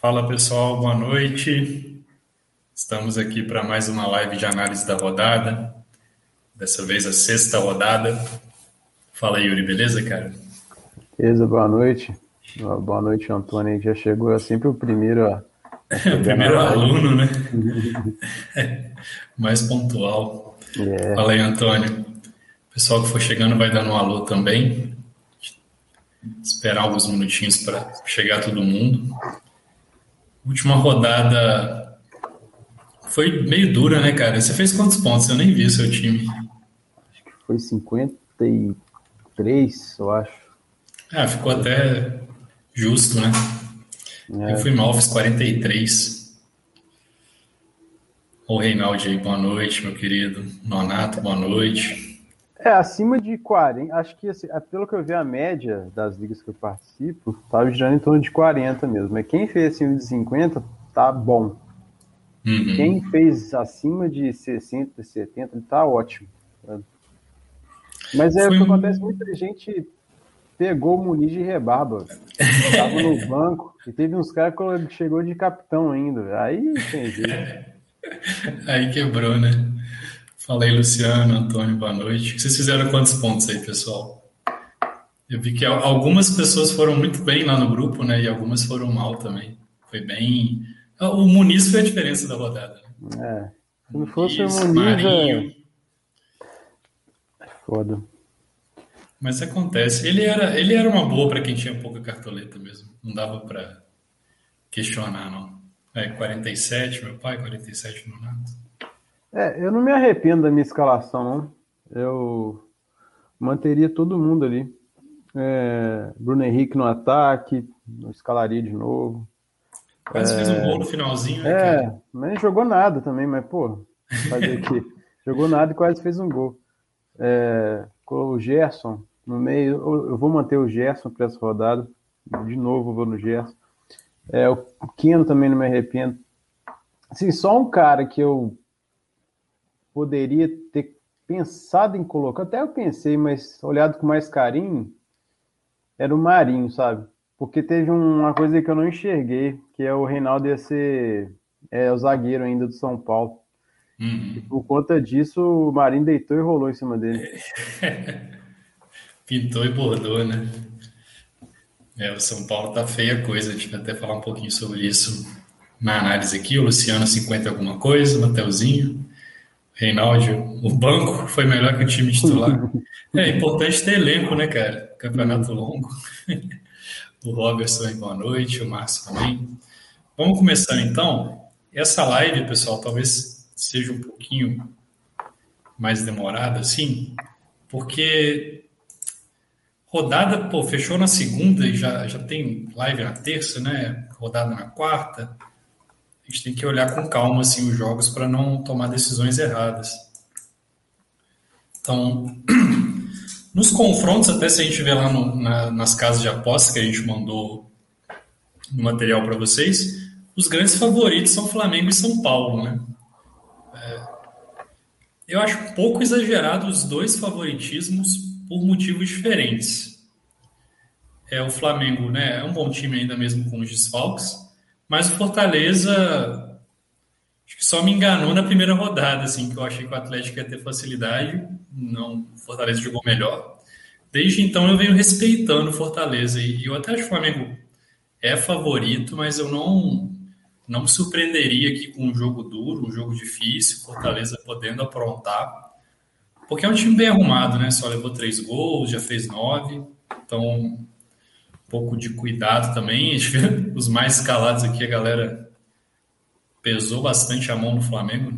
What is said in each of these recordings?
Fala pessoal, boa noite. Estamos aqui para mais uma live de análise da rodada. Dessa vez a sexta rodada. Fala Yuri, beleza, cara? Beleza, boa noite. Boa noite, Antônio. Já chegou é sempre o primeiro a. o primeiro aluno, né? Mais pontual. É. Fala aí, Antônio. Pessoal que for chegando vai dando um alô também. Esperar alguns minutinhos para chegar todo mundo. Última rodada foi meio dura, né, cara? Você fez quantos pontos? Eu nem vi o seu time. Acho que foi 53, eu acho. Ah, ficou até justo, né? É. Eu fui mal, fiz 43. O Reinaldo aí, boa noite, meu querido. Nonato, boa noite. É, acima de 40, acho que assim, pelo que eu vi a média das ligas que eu participo, tá girando em torno de 40 mesmo. Mas quem fez acima de 50 tá bom. Uhum. Quem fez acima de 60, 70, tá ótimo. Mas é o que acontece, muita gente pegou o Muniz de rebarba. Tava no banco e teve uns caras que chegou de capitão ainda. Aí tem jeito. Aí quebrou, né? Fala aí, Luciano, Antônio, boa noite. Vocês fizeram quantos pontos aí, pessoal? Eu vi que algumas pessoas foram muito bem lá no grupo, né? E algumas foram mal também. Foi bem. O Muniz foi a diferença da rodada. Né? É. Se não fosse Muniz, o Muniz. É Marinho. É foda. Mas acontece. Ele era, ele era uma boa para quem tinha pouca cartoleta mesmo. Não dava para questionar, não. É, 47, meu pai, 47 no Nato. É, eu não me arrependo da minha escalação, não. Eu manteria todo mundo ali. É, Bruno Henrique no ataque, eu escalaria de novo. Quase é, fez um gol no finalzinho, né, É, cara? nem jogou nada também, mas, pô, fazer aqui. jogou nada e quase fez um gol. É, o Gerson no meio, eu vou manter o Gerson para essa rodada. De novo, vou no Gerson. É, o Keno também não me arrependo. Assim, só um cara que eu poderia ter pensado em colocar, até eu pensei, mas olhado com mais carinho, era o Marinho, sabe? Porque teve uma coisa que eu não enxerguei, que é o Reinaldo ia ser é, o zagueiro ainda do São Paulo. Uhum. E por conta disso, o Marinho deitou e rolou em cima dele. Pintou e bordou, né? É, o São Paulo tá feia coisa, a gente vai até falar um pouquinho sobre isso na análise aqui. O Luciano 50 alguma coisa, o Mateuzinho. Reinaldo, o banco foi melhor que o time titular. É importante ter elenco, né, cara? Campeonato longo. O Robertson, boa noite, o Márcio também. Vamos começar então. Essa live, pessoal, talvez seja um pouquinho mais demorada, assim, porque rodada, pô, fechou na segunda e já, já tem live na terça, né? Rodada na quarta a gente tem que olhar com calma assim os jogos para não tomar decisões erradas. Então, nos confrontos, até se a gente vê lá no, na, nas casas de apostas que a gente mandou no material para vocês, os grandes favoritos são Flamengo e São Paulo, né? É, eu acho um pouco exagerado os dois favoritismos por motivos diferentes. É o Flamengo, né? É um bom time ainda mesmo com os desfalques, mas o Fortaleza acho que só me enganou na primeira rodada, assim, que eu achei que o Atlético ia ter facilidade. Não, o Fortaleza jogou melhor. Desde então eu venho respeitando o Fortaleza e eu até acho que o Flamengo é favorito, mas eu não não me surpreenderia aqui com um jogo duro, um jogo difícil, Fortaleza podendo aprontar, porque é um time bem arrumado, né? Só levou três gols, já fez nove, então pouco de cuidado também. Os mais escalados aqui, a galera pesou bastante a mão no Flamengo.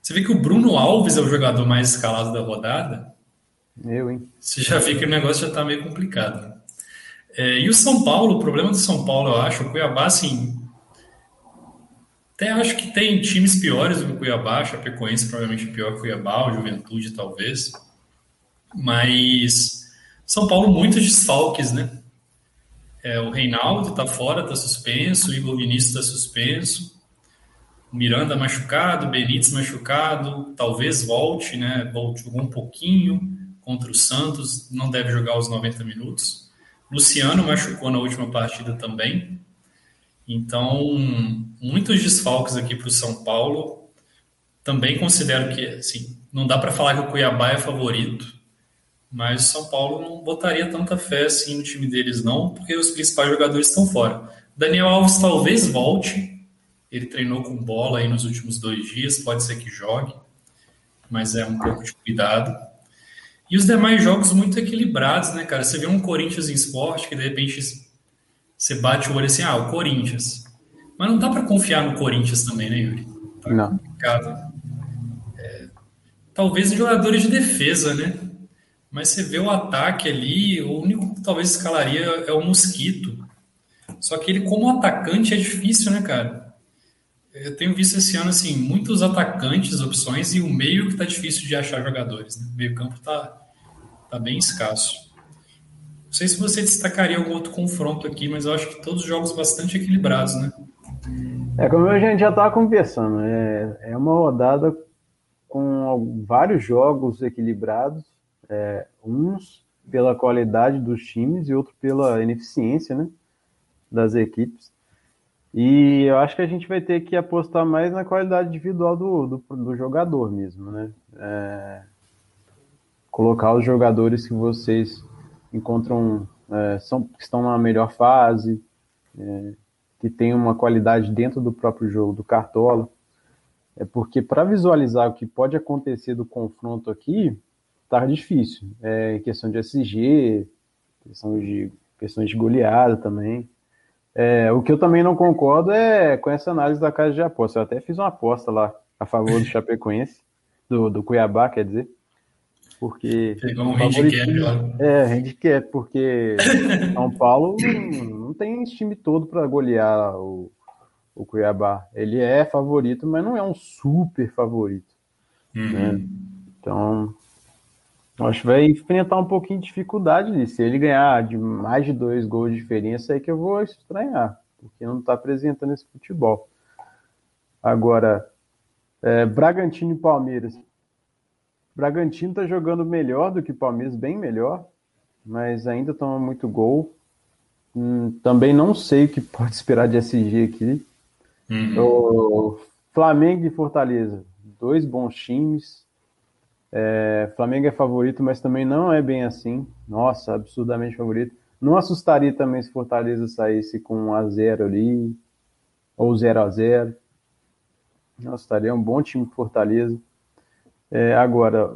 Você vê que o Bruno Alves é o jogador mais escalado da rodada. Eu, hein? Você já vê que o negócio já está meio complicado. É, e o São Paulo, o problema do São Paulo, eu acho, o Cuiabá, assim. Até acho que tem times piores do que o Cuiabá, a Chapecoense provavelmente pior que o Cuiabá, o Juventude talvez. Mas São Paulo, muitos desfalques, né? É, o Reinaldo está fora, está suspenso, o Igor Vinícius está suspenso, o Miranda machucado, o Benítez machucado, talvez volte, né? Volte, jogou um pouquinho contra o Santos, não deve jogar os 90 minutos. Luciano machucou na última partida também. Então, muitos desfalques aqui para o São Paulo. Também considero que, assim, não dá para falar que o Cuiabá é favorito, mas o São Paulo não botaria tanta fé assim no time deles, não, porque os principais jogadores estão fora. Daniel Alves talvez volte, ele treinou com bola aí nos últimos dois dias, pode ser que jogue, mas é um pouco de cuidado. E os demais jogos muito equilibrados, né, cara? Você vê um Corinthians em esporte que de repente você bate o olho assim, ah, o Corinthians. Mas não dá para confiar no Corinthians também, né, Yuri? Tá não. complicado. É, talvez em jogadores de defesa, né? Mas você vê o ataque ali, o único que talvez escalaria é o Mosquito. Só que ele, como atacante, é difícil, né, cara? Eu tenho visto esse ano, assim, muitos atacantes, opções, e o meio que tá difícil de achar jogadores. Né? O meio campo tá, tá bem escasso. Não sei se você destacaria algum outro confronto aqui, mas eu acho que todos jogos bastante equilibrados, né? É, como a gente já estava conversando, é, é uma rodada com vários jogos equilibrados, é, uns pela qualidade dos times e outro pela ineficiência né, das equipes. E eu acho que a gente vai ter que apostar mais na qualidade individual do, do, do jogador mesmo, né? É, colocar os jogadores que vocês encontram é, são, que estão na melhor fase, é, que tem uma qualidade dentro do próprio jogo do Cartola. É porque para visualizar o que pode acontecer do confronto aqui, tá difícil. É questão de SG, questão de questões de goleada também. É, o que eu também não concordo é com essa análise da casa de aposta. Eu até fiz uma aposta lá a favor do Chapecoense, do, do Cuiabá, quer dizer. Porque. Pegou um handicap lá. É, handicap, porque São Paulo não, não tem time todo para golear o, o Cuiabá. Ele é favorito, mas não é um super favorito. Uhum. Né? Então, acho que vai enfrentar um pouquinho de dificuldade ali. Se ele ganhar de mais de dois gols de diferença, é que eu vou estranhar, porque não está apresentando esse futebol. Agora, é, Bragantino e Palmeiras. Bragantino está jogando melhor do que Palmeiras, bem melhor, mas ainda toma muito gol. Hum, também não sei o que pode esperar de SG aqui. Uhum. O Flamengo e Fortaleza, dois bons times. É, Flamengo é favorito, mas também não é bem assim. Nossa, absurdamente favorito. Não assustaria também se Fortaleza saísse com 1 a 0 ali, ou 0 a 0 Nossa, estaria um bom time Fortaleza. É, agora,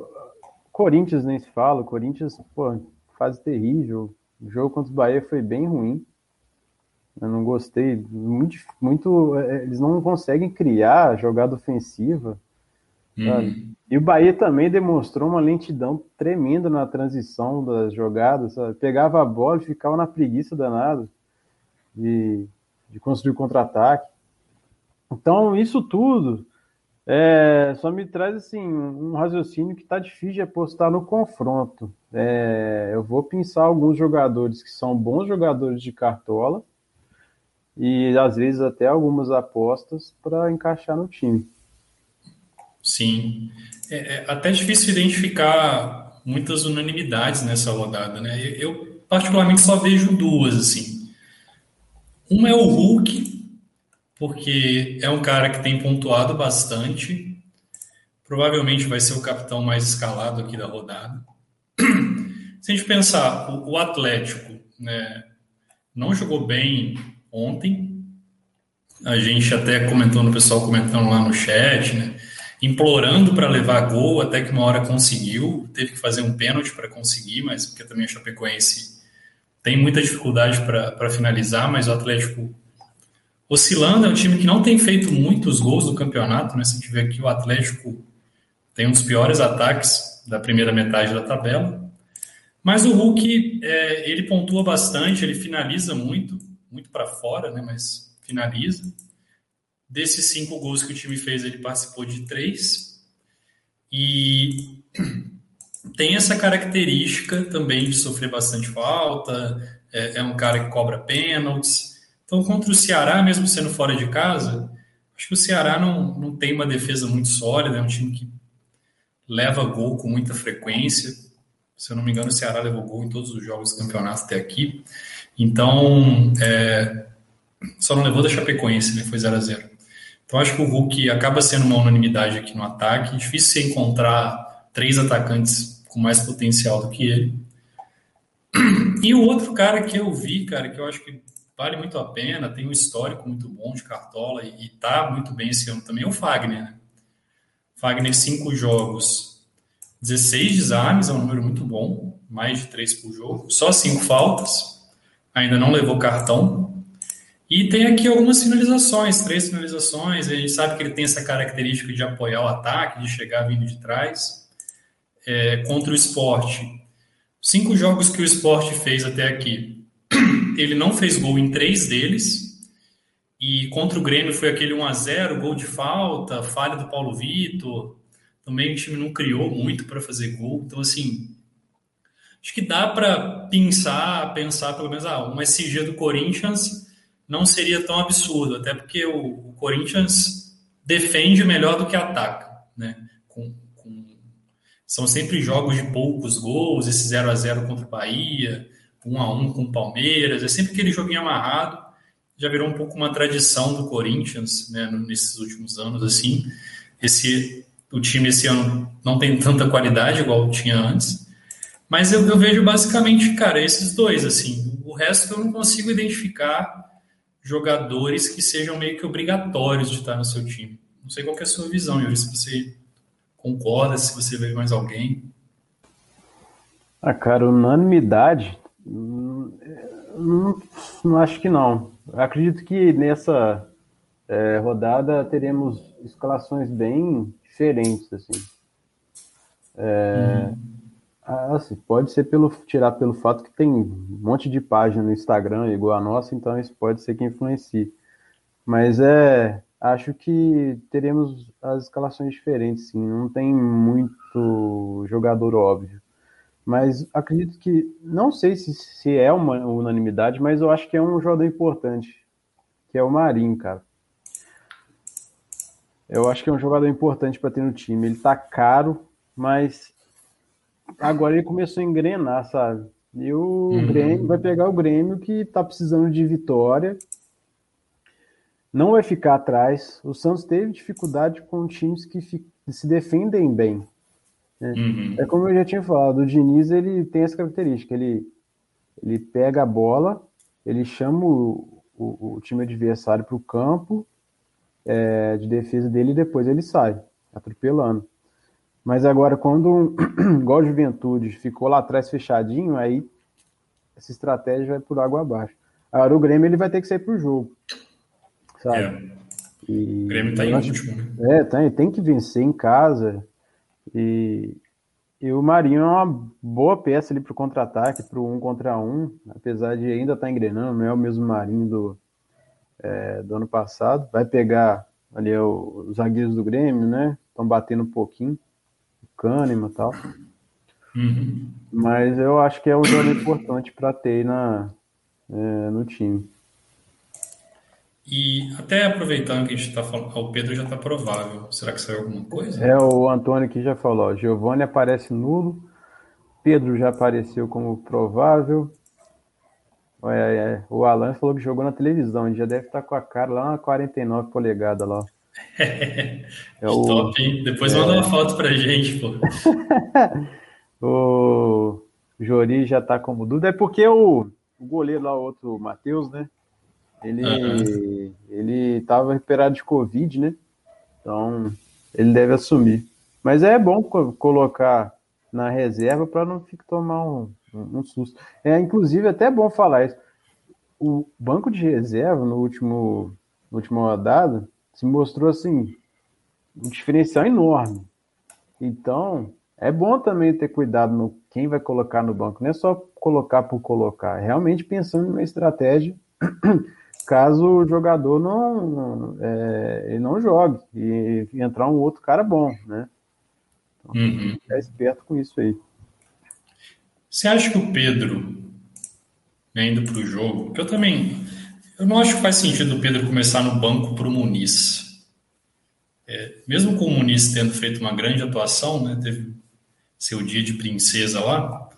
Corinthians nem se fala, Corinthians, pô, fase terrível. O jogo contra o Bahia foi bem ruim. Eu não gostei. Muito, muito. É, eles não conseguem criar jogada ofensiva. Hum. E o Bahia também demonstrou uma lentidão tremenda na transição das jogadas. Sabe? Pegava a bola e ficava na preguiça danada de, de construir contra-ataque. Então, isso tudo é, só me traz assim um raciocínio que está difícil de apostar no confronto. É, eu vou pensar alguns jogadores que são bons jogadores de cartola e às vezes até algumas apostas para encaixar no time. Sim, é, é, até difícil identificar muitas unanimidades nessa rodada, né? Eu particularmente só vejo duas assim. Uma é o Hulk porque é um cara que tem pontuado bastante. Provavelmente vai ser o capitão mais escalado aqui da rodada. Se a gente pensar, o, Atlético né, não jogou bem ontem. A gente até comentou no pessoal comentando lá no chat, né? Implorando para levar gol, até que uma hora conseguiu. Teve que fazer um pênalti para conseguir, mas porque também a Chapecoense tem muita dificuldade para finalizar, mas o Atlético oscilando, é um time que não tem feito muitos gols no campeonato, né? Se a gente vê aqui, o Atlético tem um dos piores ataques da primeira metade da tabela. Mas o Hulk, é, ele pontua bastante, ele finaliza muito, muito para fora, né? Mas finaliza. Desses cinco gols que o time fez, ele participou de três. E tem essa característica também de sofrer bastante falta, é, é um cara que cobra pênaltis. Então, contra o Ceará, mesmo sendo fora de casa, acho que o Ceará não, não tem uma defesa muito sólida, é um time que leva gol com muita frequência. Se eu não me engano, o Ceará levou gol em todos os jogos do campeonato até aqui. Então, é, Só não levou da Chapecoense, né? Foi 0 a 0 Então acho que o Hulk acaba sendo uma unanimidade aqui no ataque. Difícil você encontrar três atacantes com mais potencial do que ele. E o outro cara que eu vi, cara, que eu acho que vale muito a pena, tem um histórico muito bom de cartola e, tá muito bem esse ano também, é o Fagner. Né? Fagner, cinco jogos, 16 desarmes, é um número muito bom, mais de três por jogo, só cinco faltas, ainda não levou cartão. E tem aqui algumas finalizações, três finalizações. A gente sabe que ele tem essa característica de apoiar o ataque, de chegar vindo de trás. É, contra o esporte, cinco jogos que o esporte fez até aqui, ele não fez gol em três deles. E contra o Grêmio foi aquele 1 a 0 gol de falta, falha do Paulo Vitor. Também o time não criou muito para fazer gol. Então, assim, acho que dá para pensar, pensar pelo menos, ah, uma SG do Corinthians não seria tão absurdo, até porque o, o Corinthians defende melhor do que ataca, né? Com, com, são sempre jogos de poucos gols, esse 0 a 0 contra o Bahia, 1 a 1 com o Palmeiras, é sempre aquele joguinho amarrado já virou um pouco uma tradição do Corinthians, né, nesses últimos anos, assim. Esse, o time esse ano não tem tanta qualidade igual tinha antes, mas eu, eu vejo basicamente, cara, esses dois, assim. O resto eu não consigo identificar jogadores que sejam meio que obrigatórios de estar no seu time. Não sei qual é a sua visão, Yuri, se você concorda, se você vê mais alguém. Ah, cara, unanimidade, hum, não, não acho que não. Acredito que nessa é, rodada teremos escalações bem diferentes, assim. É, uhum. Assim. Pode ser pelo tirar pelo fato que tem um monte de página no Instagram igual a nossa, então isso pode ser que influencie. Mas é, acho que teremos as escalações diferentes, sim. Não tem muito jogador óbvio. Mas acredito que, não sei se, se é uma unanimidade, mas eu acho que é um jogador importante, que é o Marinho, cara. Eu acho que é um jogador importante para ter no time. Ele tá caro, mas agora ele começou a engrenar, sabe? E o uhum. Grêmio vai pegar o Grêmio que tá precisando de vitória. Não vai ficar atrás. O Santos teve dificuldade com times que se defendem bem. É, uhum. é como eu já tinha falado, o Diniz ele tem essa característica, ele, ele pega a bola, ele chama o, o, o time adversário para o campo é, de defesa dele e depois ele sai, atropelando. Mas agora, quando, igual a Juventude, ficou lá atrás fechadinho, aí essa estratégia vai por água abaixo. Agora o Grêmio ele vai ter que sair para o jogo. Sabe? É. E, o Grêmio está em último, né? É, tem, tem que vencer em casa. E, e o Marinho é uma boa peça ali para o contra-ataque, para o um contra um, apesar de ainda estar tá engrenando, não é o mesmo Marinho do, é, do ano passado. Vai pegar ali o, os zagueiros do Grêmio, né? Estão batendo um pouquinho, Kahneman e tal. Uhum. Mas eu acho que é um jogo importante para ter na, é, no time. E até aproveitando que a gente está falando, o Pedro já está provável. Será que saiu alguma coisa? É, o Antônio que já falou. Giovanni aparece nulo. Pedro já apareceu como provável. É, é, o Alan falou que jogou na televisão. Ele já deve estar tá com a cara lá na 49 polegadas lá. é o... Top, hein? Depois é... manda uma foto pra gente, pô. o Jori já tá como Duda. É porque o, o goleiro lá, o outro Matheus, né? Ele, uhum. ele tava recuperado de Covid, né? Então, ele deve assumir. Mas é bom colocar na reserva para não ficar tomar um, um, susto. É, inclusive, é até bom falar isso. O banco de reserva, no último, no último rodada, se mostrou assim, um diferencial enorme. Então, é bom também ter cuidado no quem vai colocar no banco. Não é só colocar por colocar, é realmente pensando numa estratégia caso o jogador não, é, ele não jogue e, e, entrar um outro cara bom, né? Então, uhum. ficar esperto com isso aí. Você acha que o Pedro, né, indo para o jogo, que eu também, eu não acho que faz sentido o Pedro começar no banco para o Muniz. É, mesmo com o Muniz tendo feito uma grande atuação, né, teve seu dia de princesa lá,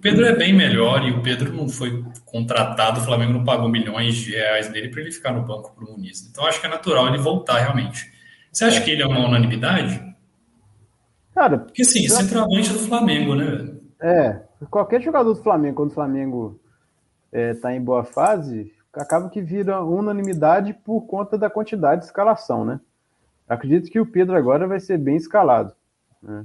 Pedro é bem melhor e o Pedro não foi contratado, o Flamengo não pagou milhões de reais dele para ele ficar no banco para o Muniz. Então acho que é natural ele voltar realmente. Você acha que ele é uma unanimidade? Cara, Porque sim, centroavante do Flamengo, né? É, qualquer jogador do Flamengo, quando o Flamengo está em boa fase, acaba que vira unanimidade por conta da quantidade de escalação, né? Acredito que o Pedro agora vai ser bem escalado. né?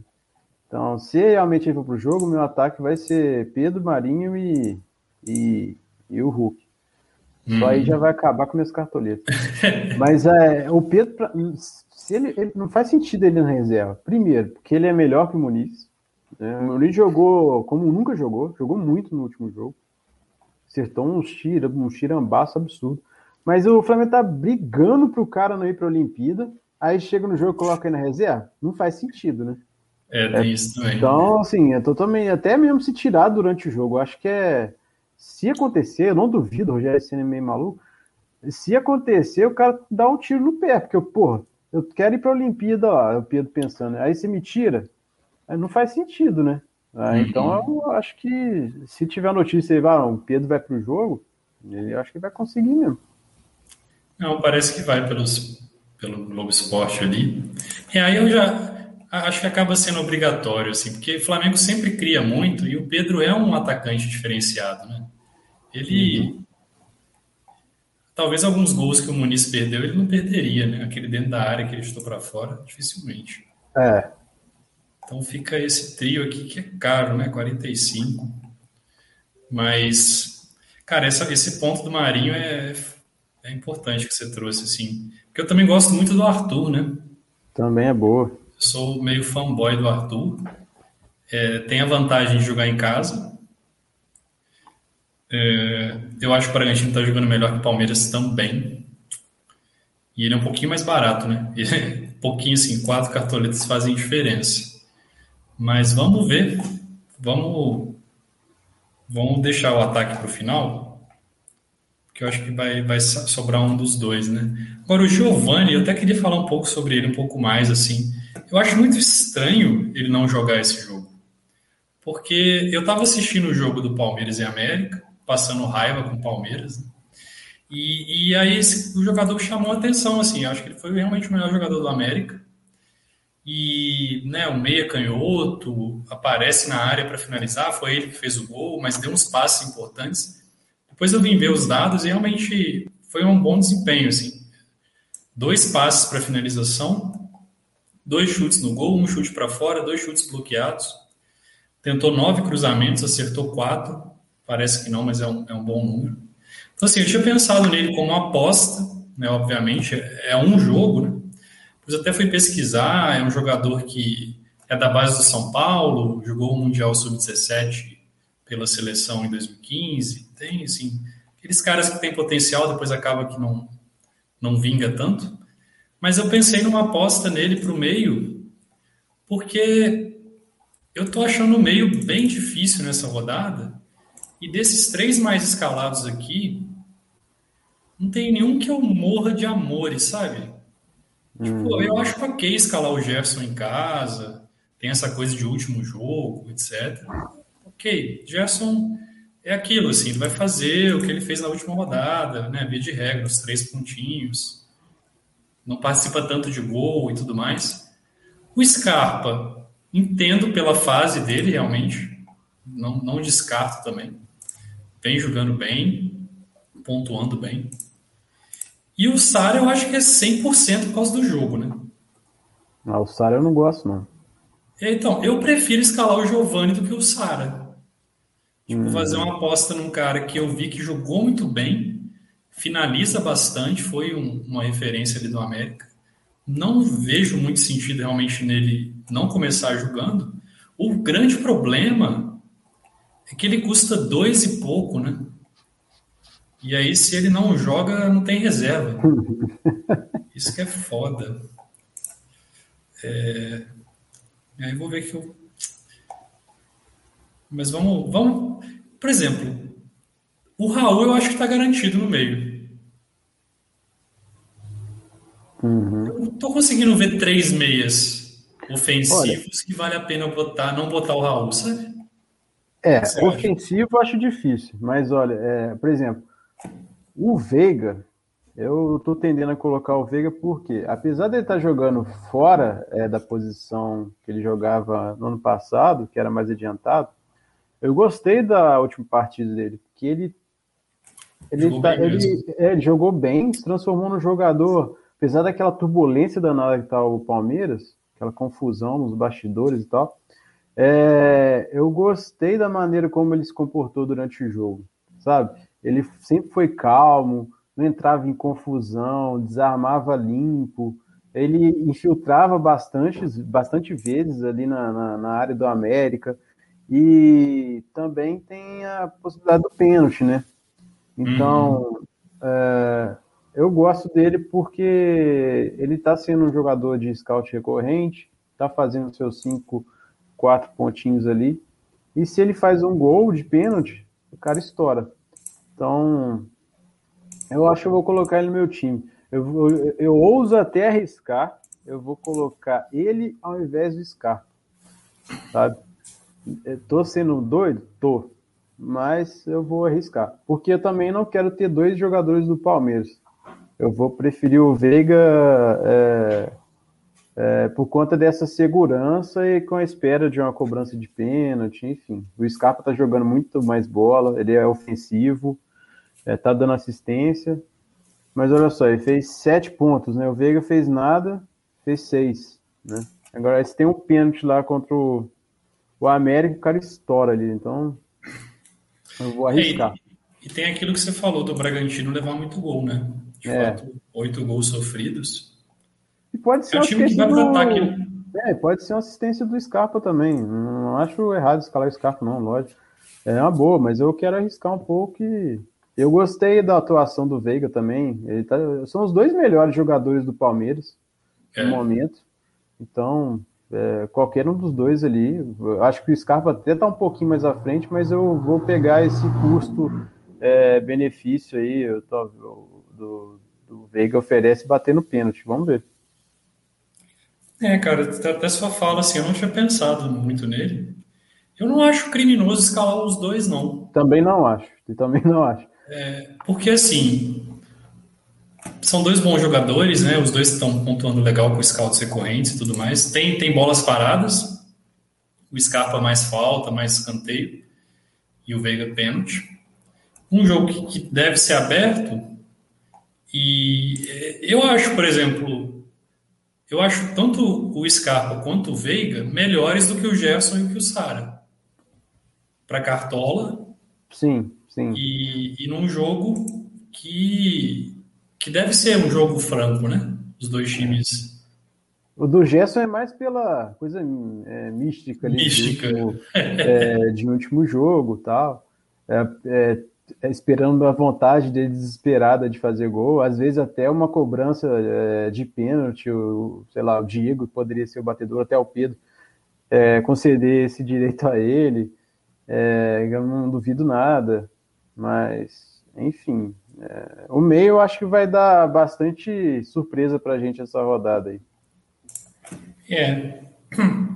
Então, se realmente ele for pro jogo, meu ataque vai ser Pedro, Marinho e, e, e o Hulk. Só aí já vai acabar com meus cartoletas. Mas é, o Pedro, se ele, ele- não faz sentido ele na reserva. Primeiro, porque ele é melhor que o Muniz. né? O Muniz jogou como nunca jogou, jogou muito no último jogo. Acertou uns tira, um tirambaço absurdo. Mas o Flamengo tá brigando pro cara não ir pra Olimpíada. Aí chega no jogo e coloca ele na reserva. Não faz sentido, né? É, tem isso também. Então, assim, eu tô também, até mesmo se tirar durante o jogo, eu acho que é. Se acontecer, eu não duvido, Rogério sendo meio maluco. Se acontecer, o cara dá um tiro no pé, porque, porra, eu quero ir pra Olimpíada, ó, o Pedro pensando. Aí você me tira, não faz sentido, né? Ah, Então eu acho que se tiver notícia aí, ah, o Pedro vai pro jogo, eu acho que vai conseguir mesmo. Não, parece que vai pelos, pelo Globo Esporte ali. E aí eu já acho que acaba sendo obrigatório, assim, porque o Flamengo sempre cria muito e o Pedro é um atacante diferenciado, né? Ele. Talvez alguns gols que o Muniz perdeu, ele não perderia, né? Aquele dentro da área que ele chutou para fora, dificilmente. É, Então fica esse trio aqui que é caro, né? 45. Mas, cara, essa- esse ponto do Marinho é, é importante que você trouxe, assim. Porque eu também gosto muito do Arthur, né? também é boa. Eu sou meio fanboy do Arthur. É, tem a vantagem de jogar em casa. É, eu acho que o Bragantino está jogando melhor que o Palmeiras também. E ele é um pouquinho mais barato, né? Ele é um pouquinho assim, quatro cartoletas fazem diferença. Mas vamos ver. Vamos, vamos deixar o ataque para o final. Porque eu acho que vai, vai so- sobrar um dos dois, né? Agora, o Giovani, eu até queria falar um pouco sobre ele, um pouco mais, assim. Eu acho muito estranho ele não jogar esse jogo. Porque eu estava assistindo o jogo do Palmeiras e América, passando raiva com o Palmeiras, né? E, e aí esse- o jogador chamou a atenção, assim, acho que ele foi realmente o melhor jogador do América. E né, o meia canhoto aparece na área para finalizar, foi ele que fez o gol, mas deu uns passes importantes. Depois eu vim ver os dados e realmente foi um bom desempenho, assim. Dois passes para finalização, dois chutes no gol, um chute para fora, dois chutes bloqueados. Tentou nove cruzamentos, acertou quatro. Parece que não, mas é um, é um bom número. Então, assim, eu tinha pensado nele como aposta, né? Obviamente, é um jogo, né? Depois até fui pesquisar, é um jogador que é da base do São Paulo, jogou o Mundial Sub-17 pela seleção em 2015. Tem, assim, aqueles caras que têm potencial, depois acaba que não, não vinga tanto. Mas eu pensei numa aposta nele para o meio, porque eu tô achando o meio bem difícil nessa rodada. E desses três mais escalados aqui, não tem nenhum que eu morra de amores, sabe? Tipo, eu acho ok escalar o Jefferson em casa, tem essa coisa de último jogo, etc. Ok, Jefferson é aquilo, assim, ele vai fazer o que ele fez na última rodada, né? Via de regra, os três pontinhos. Não participa tanto de gol e tudo mais. O Scarpa, entendo pela fase dele, realmente. Não, não descarto também. Vem jogando bem, pontuando bem. E o Sara eu acho que é 100% por causa do jogo, né? Ah, o Sara eu não gosto, não. Então, eu prefiro escalar o Giovani do que o Sara. Tipo, fazer uma aposta num cara que eu vi que jogou muito bem, finaliza bastante, foi um- uma referência ali do América. Não vejo muito sentido realmente nele não começar jogando. O grande problema é que ele custa dois e pouco, né? E aí, se ele não joga, não tem reserva. Isso que é foda. É... E aí vou ver que eu. Mas vamos, vamos. Por exemplo, o Raul eu acho que está garantido no meio. Uhum. Eu não tô conseguindo ver três meias ofensivos que vale a pena botar, não botar o Raul, sabe? É, ofensivo eu acho difícil, mas olha, é, por exemplo, o Veiga, eu tô tendendo a colocar o Veiga porque, apesar de ele estar tá jogando fora é, da posição que ele jogava no ano passado, que era mais adiantado, eu gostei da última partida dele, porque ele ele, jogou, tá, bem ele, é, ele jogou bem, se transformou num jogador, apesar daquela turbulência danada que tá o Palmeiras, aquela confusão nos bastidores e tal. É, eu gostei da maneira como ele se comportou durante o jogo, sabe? Ele sempre foi calmo, não entrava em confusão, desarmava limpo, ele infiltrava bastante, bastante vezes ali na, na, na área do América e também tem a possibilidade do pênalti, né? Então, uhum. é, eu gosto dele porque ele está sendo um jogador de scout recorrente, está fazendo seus cinco, quatro pontinhos ali. E se ele faz um gol de pênalti, o cara estoura. Então, eu acho que eu vou colocar ele no meu time. Eu, eu, eu ouso até arriscar, eu vou colocar ele ao invés do Scar. Sabe? Eu tô sendo doido? Tô. Mas eu vou arriscar. Porque eu também não quero ter dois jogadores do Palmeiras. Eu vou preferir o Veiga é, é, por conta dessa segurança e com a espera de uma cobrança de pênalti, enfim. O Scarpa tá jogando muito mais bola, ele é ofensivo é, tá dando assistência. Mas olha só, ele fez sete pontos, né? O Veiga fez nada, fez seis, né? Agora, se tem um pênalti lá contra o, o América, o cara estoura ali, então eu vou arriscar. E, e tem aquilo que você falou do Bragantino levar muito gol, né? De é. fato, oito gols sofridos. E pode ser é um time que vai do... aqui. É, pode ser uma assistência do Scarpa também. Não acho errado escalar o Scarpa, não, lógico. É uma boa, mas eu quero arriscar um pouco e eu gostei da atuação do Veiga também. Ele tá, são os dois melhores jogadores do Palmeiras é. no momento. Então, é, qualquer um dos dois ali. Acho que o Scarpa até está um pouquinho mais à frente, mas eu vou pegar esse custo-benefício é, aí eu tô, do, do Veiga oferece bater no pênalti. Vamos ver. É, cara, até sua fala assim, eu não tinha pensado muito nele. Eu não acho criminoso escalar os dois, não. Também não acho. Também não acho. É, porque assim, são dois bons jogadores, né? Os dois estão pontuando legal com scouts recorrentes e tudo mais. Tem, tem bolas paradas, o Scarpa mais falta, mais escanteio, e o Veiga pênalti. Um jogo que, que deve ser aberto, e é, eu acho, por exemplo, eu acho tanto o Scarpa quanto o Veiga melhores do que o Gerson e que o Sara. Para Cartola. Sim. Sim. E, e num jogo que, que deve ser um jogo franco, né? Os dois times. O do Gerson é mais pela coisa é, mística ali mística. De, último, é, de último jogo tal. É, é, é, esperando a vontade dele desesperada de fazer gol, às vezes até uma cobrança é, de pênalti, o, sei lá, o Diego poderia ser o batedor, até o Pedro é, conceder esse direito a ele, é, eu não duvido nada. Mas, enfim, é, o meio eu acho que vai dar bastante surpresa para a gente essa rodada aí. É.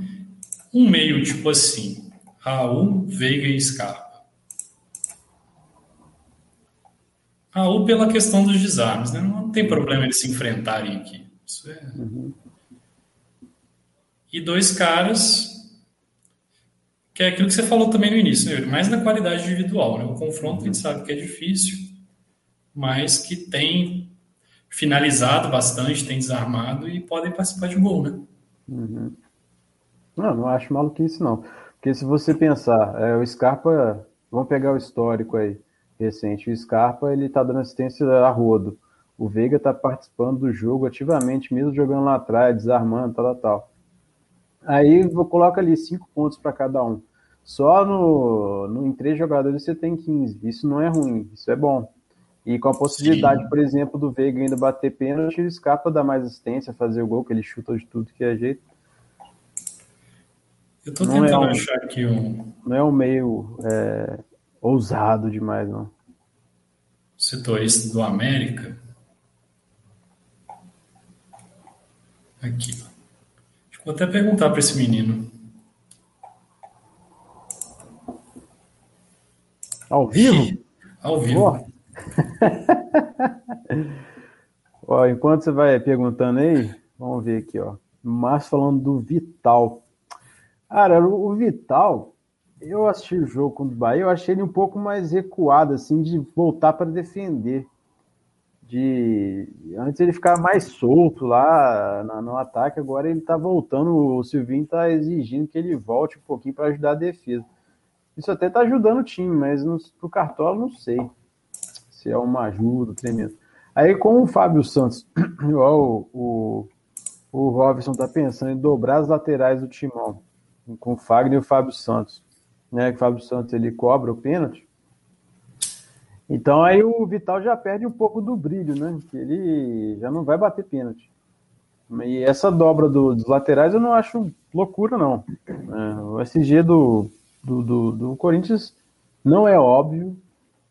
Um meio tipo assim: Raul, Veiga e Scarpa. Raul, pela questão dos desarmes, né? não tem problema eles se enfrentarem aqui. Isso é. Uhum. E dois caras que é aquilo que você falou também no início, né? mais na qualidade individual. Né? O confronto a gente sabe que é difícil, mas que tem finalizado bastante, tem desarmado e podem participar de gol, né? Uhum. Não, não acho maluquice não. Porque se você pensar, é, o Scarpa, vamos pegar o histórico aí, recente, o Scarpa ele tá dando assistência a rodo. O Veiga tá participando do jogo ativamente, mesmo jogando lá atrás, desarmando, tal, tal, tal. Aí vou coloca ali cinco pontos para cada um. Só no, no, em três jogadores você tem 15. Isso não é ruim, isso é bom. E com a possibilidade, Sim. por exemplo, do Veiga ainda bater pênalti, ele escapa dar mais assistência, fazer o gol, que ele chuta de tudo que é jeito. Eu tô não é tentando é um, achar aqui um. Não é um meio é, ousado demais, não. Esse do América. Aqui. Vou até perguntar para esse menino. Ao vivo? Ao vivo. ó, enquanto você vai perguntando aí, vamos ver aqui, ó. Márcio falando do Vital. Cara, o Vital, eu assisti o jogo contra o Bahia, eu achei ele um pouco mais recuado, assim, de voltar para defender. De antes ele ficava mais solto lá no, ataque, agora ele tá voltando. O Silvinho tá exigindo que ele volte um pouquinho para ajudar a defesa. Isso até tá ajudando o time, mas no, pro Cartola não sei se é uma ajuda tremenda. Aí com o Fábio Santos, o, o, o Robson tá pensando em dobrar as laterais do timão, com o Fagner e o Fábio Santos. Né, que o Fábio Santos ele cobra o pênalti. Então aí o Vital já perde um pouco do brilho, né? Ele já não vai bater pênalti. E essa dobra do, dos laterais eu não acho loucura, não. É, o SG do, do, do, do Corinthians não é óbvio,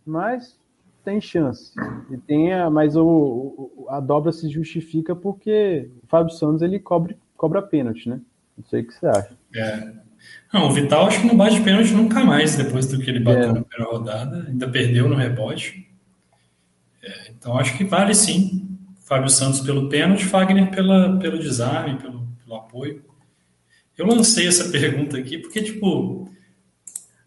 mas tem chance. E tem a, mas o, a dobra se justifica porque o Fábio Santos ele cobra, cobra pênalti, né? Não sei o que você acha. É. Não, o Vital acho que não bate pênalti nunca mais depois do que ele bateu é. na primeira rodada. Ainda perdeu no rebote. É, então acho que vale sim. Fábio Santos pelo pênalti, Fagner pela, pelo desarme, pelo, pelo apoio. Eu lancei essa pergunta aqui porque, tipo,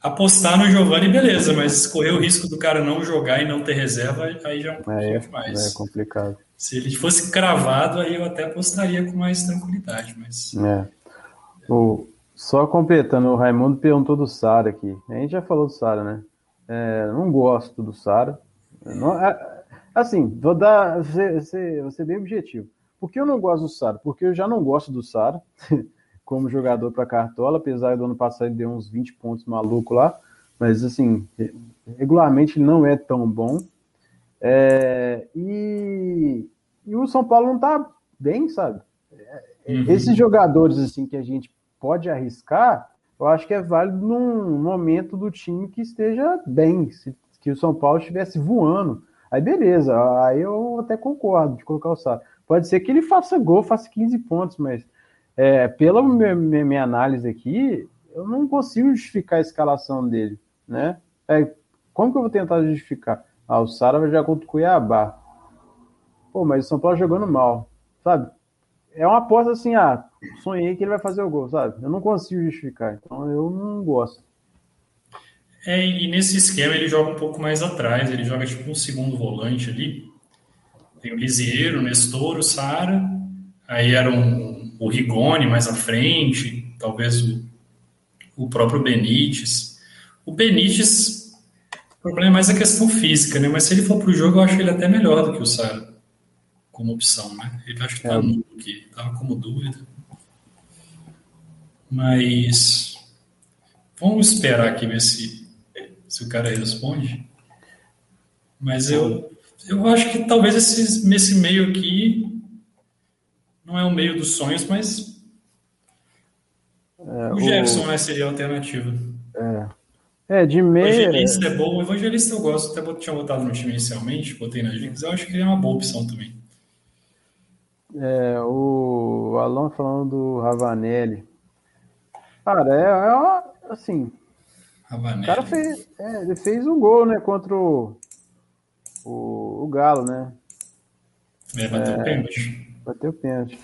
apostar no Giovanni, beleza, mas correr o risco do cara não jogar e não ter reserva, aí já é, é mais. É complicado. Se ele fosse cravado, aí eu até apostaria com mais tranquilidade, mas. É. O, só completando, o Raimundo perguntou do Sara aqui. A gente já falou do Sara, né? É, não gosto do Sara. É, assim, vou dar. Vou ser, vou ser bem objetivo. Por que eu não gosto do Sara? Porque eu já não gosto do Sara. como jogador para Cartola, apesar do ano passado ele deu uns 20 pontos maluco lá, mas assim, regularmente ele não é tão bom. É, e, e, o São Paulo não tá bem, sabe? É, uhum. Esses jogadores assim que a gente pode arriscar, eu acho que é válido num momento do time que esteja bem, se, que o São Paulo estivesse voando. Aí beleza, aí eu até concordo de colocar o Sá. Pode ser que ele faça gol, faça 15 pontos, mas é, pela minha, minha, análise aqui, eu não consigo justificar a escalação dele, né? É, como que eu vou tentar justificar? Ah, o Sara vai jogar contra o Cuiabá. Pô, mas o São Paulo jogando mal, sabe? É uma aposta assim, ah, sonhei que ele vai fazer o gol, sabe? Eu não consigo justificar, então eu não gosto. É, e nesse esquema ele joga um pouco mais atrás, ele joga tipo um segundo volante ali. Tem o Lisieiro, o Nestor, o Sara, aí era um, o Rigoni mais à frente, talvez o, o próprio Benítez. O Benítez, o problema é mais a questão física, né? Mas se ele for para o jogo, eu acho ele até melhor do que o Sara como opção, né? Ele acho que tá é. aqui, tava como dúvida. Mas vamos esperar aqui ver se, se o cara responde. Mas eu, eu acho que talvez esse, nesse meio aqui não é o meio dos sonhos, mas é, o Gerson o... né, seria a alternativa. É. É, de meia. Evangelista é bom. O Evangelista eu gosto. Até tinha botado no time inicialmente, botei nas dicas. Eu acho que ele é uma boa opção também. É, o Alon falando do Ravanelli. Cara, é, é uma, assim. Ravanelli. O cara fez, é, ele fez um gol, né, contra o, o, o Galo, né? É, bateu é, pênalti. Bateu pênalti.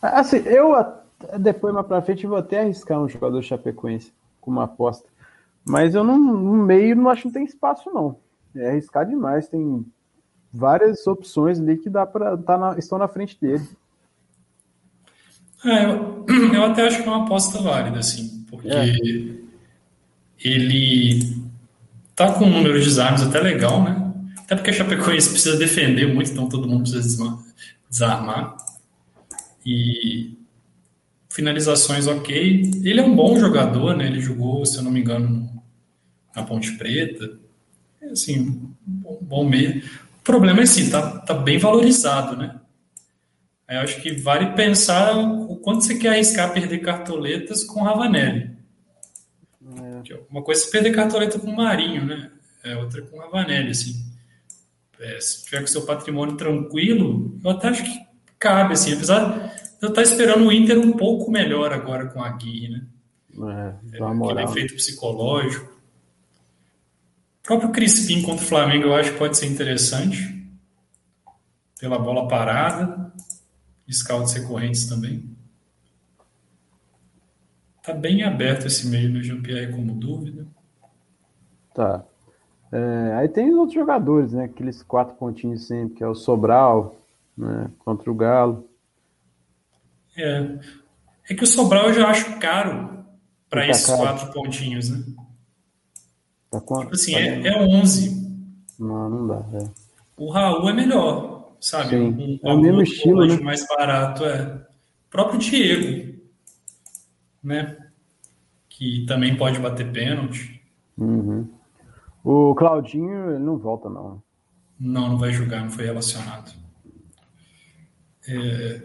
Assim, eu depois mais pra frente vou até arriscar um jogador Chapecoense com uma aposta. Mas eu não, no meio não acho que não tem espaço, não. É arriscar demais. Tem várias opções ali que dá para tá na, estão na frente dele. É, eu, eu até acho que é uma aposta válida, assim, porque é. ele tá com um número de desarmes até legal, né? Até porque a Chapecoense precisa defender muito, então todo mundo precisa desarmar e finalizações ok. Ele é um bom jogador, né? Ele jogou, se eu não me engano, na Ponte Preta. É, assim, bom, bom meio. O problema é assim, tá, tá bem valorizado, né? Eu acho que vale pensar o quanto você quer arriscar perder cartoletas com Ravanelli. É. Uma coisa é perder cartoleta com Marinho, né? É outra com Ravanelli, assim. É, se tiver com seu patrimônio tranquilo, eu até acho que cabe, assim, apesar de eu estar esperando o Inter um pouco melhor agora com a Gui, né? É, é, aquele efeito psicológico. próprio Crispim contra o Flamengo eu acho que pode ser interessante. Pela bola parada. Scouts recorrentes também. Tá bem aberto esse meio no Jean-Pierre como dúvida. Tá. É, aí tem os outros jogadores, né? Aqueles quatro pontinhos sempre, que é o Sobral, né? Contra o Galo. É. É que o Sobral eu já acho caro para tá esses caro. quatro pontinhos, né? Tá quanto? Tipo assim, tá é, é 11. Não, não dá. É. O Raul é melhor, sabe? Sim. Um, é o mesmo estilo, né? mais barato, é. O próprio Diego, né? Que também pode bater pênalti. Uhum. O Claudinho, não volta, não. Não, não vai jogar, não foi relacionado. É...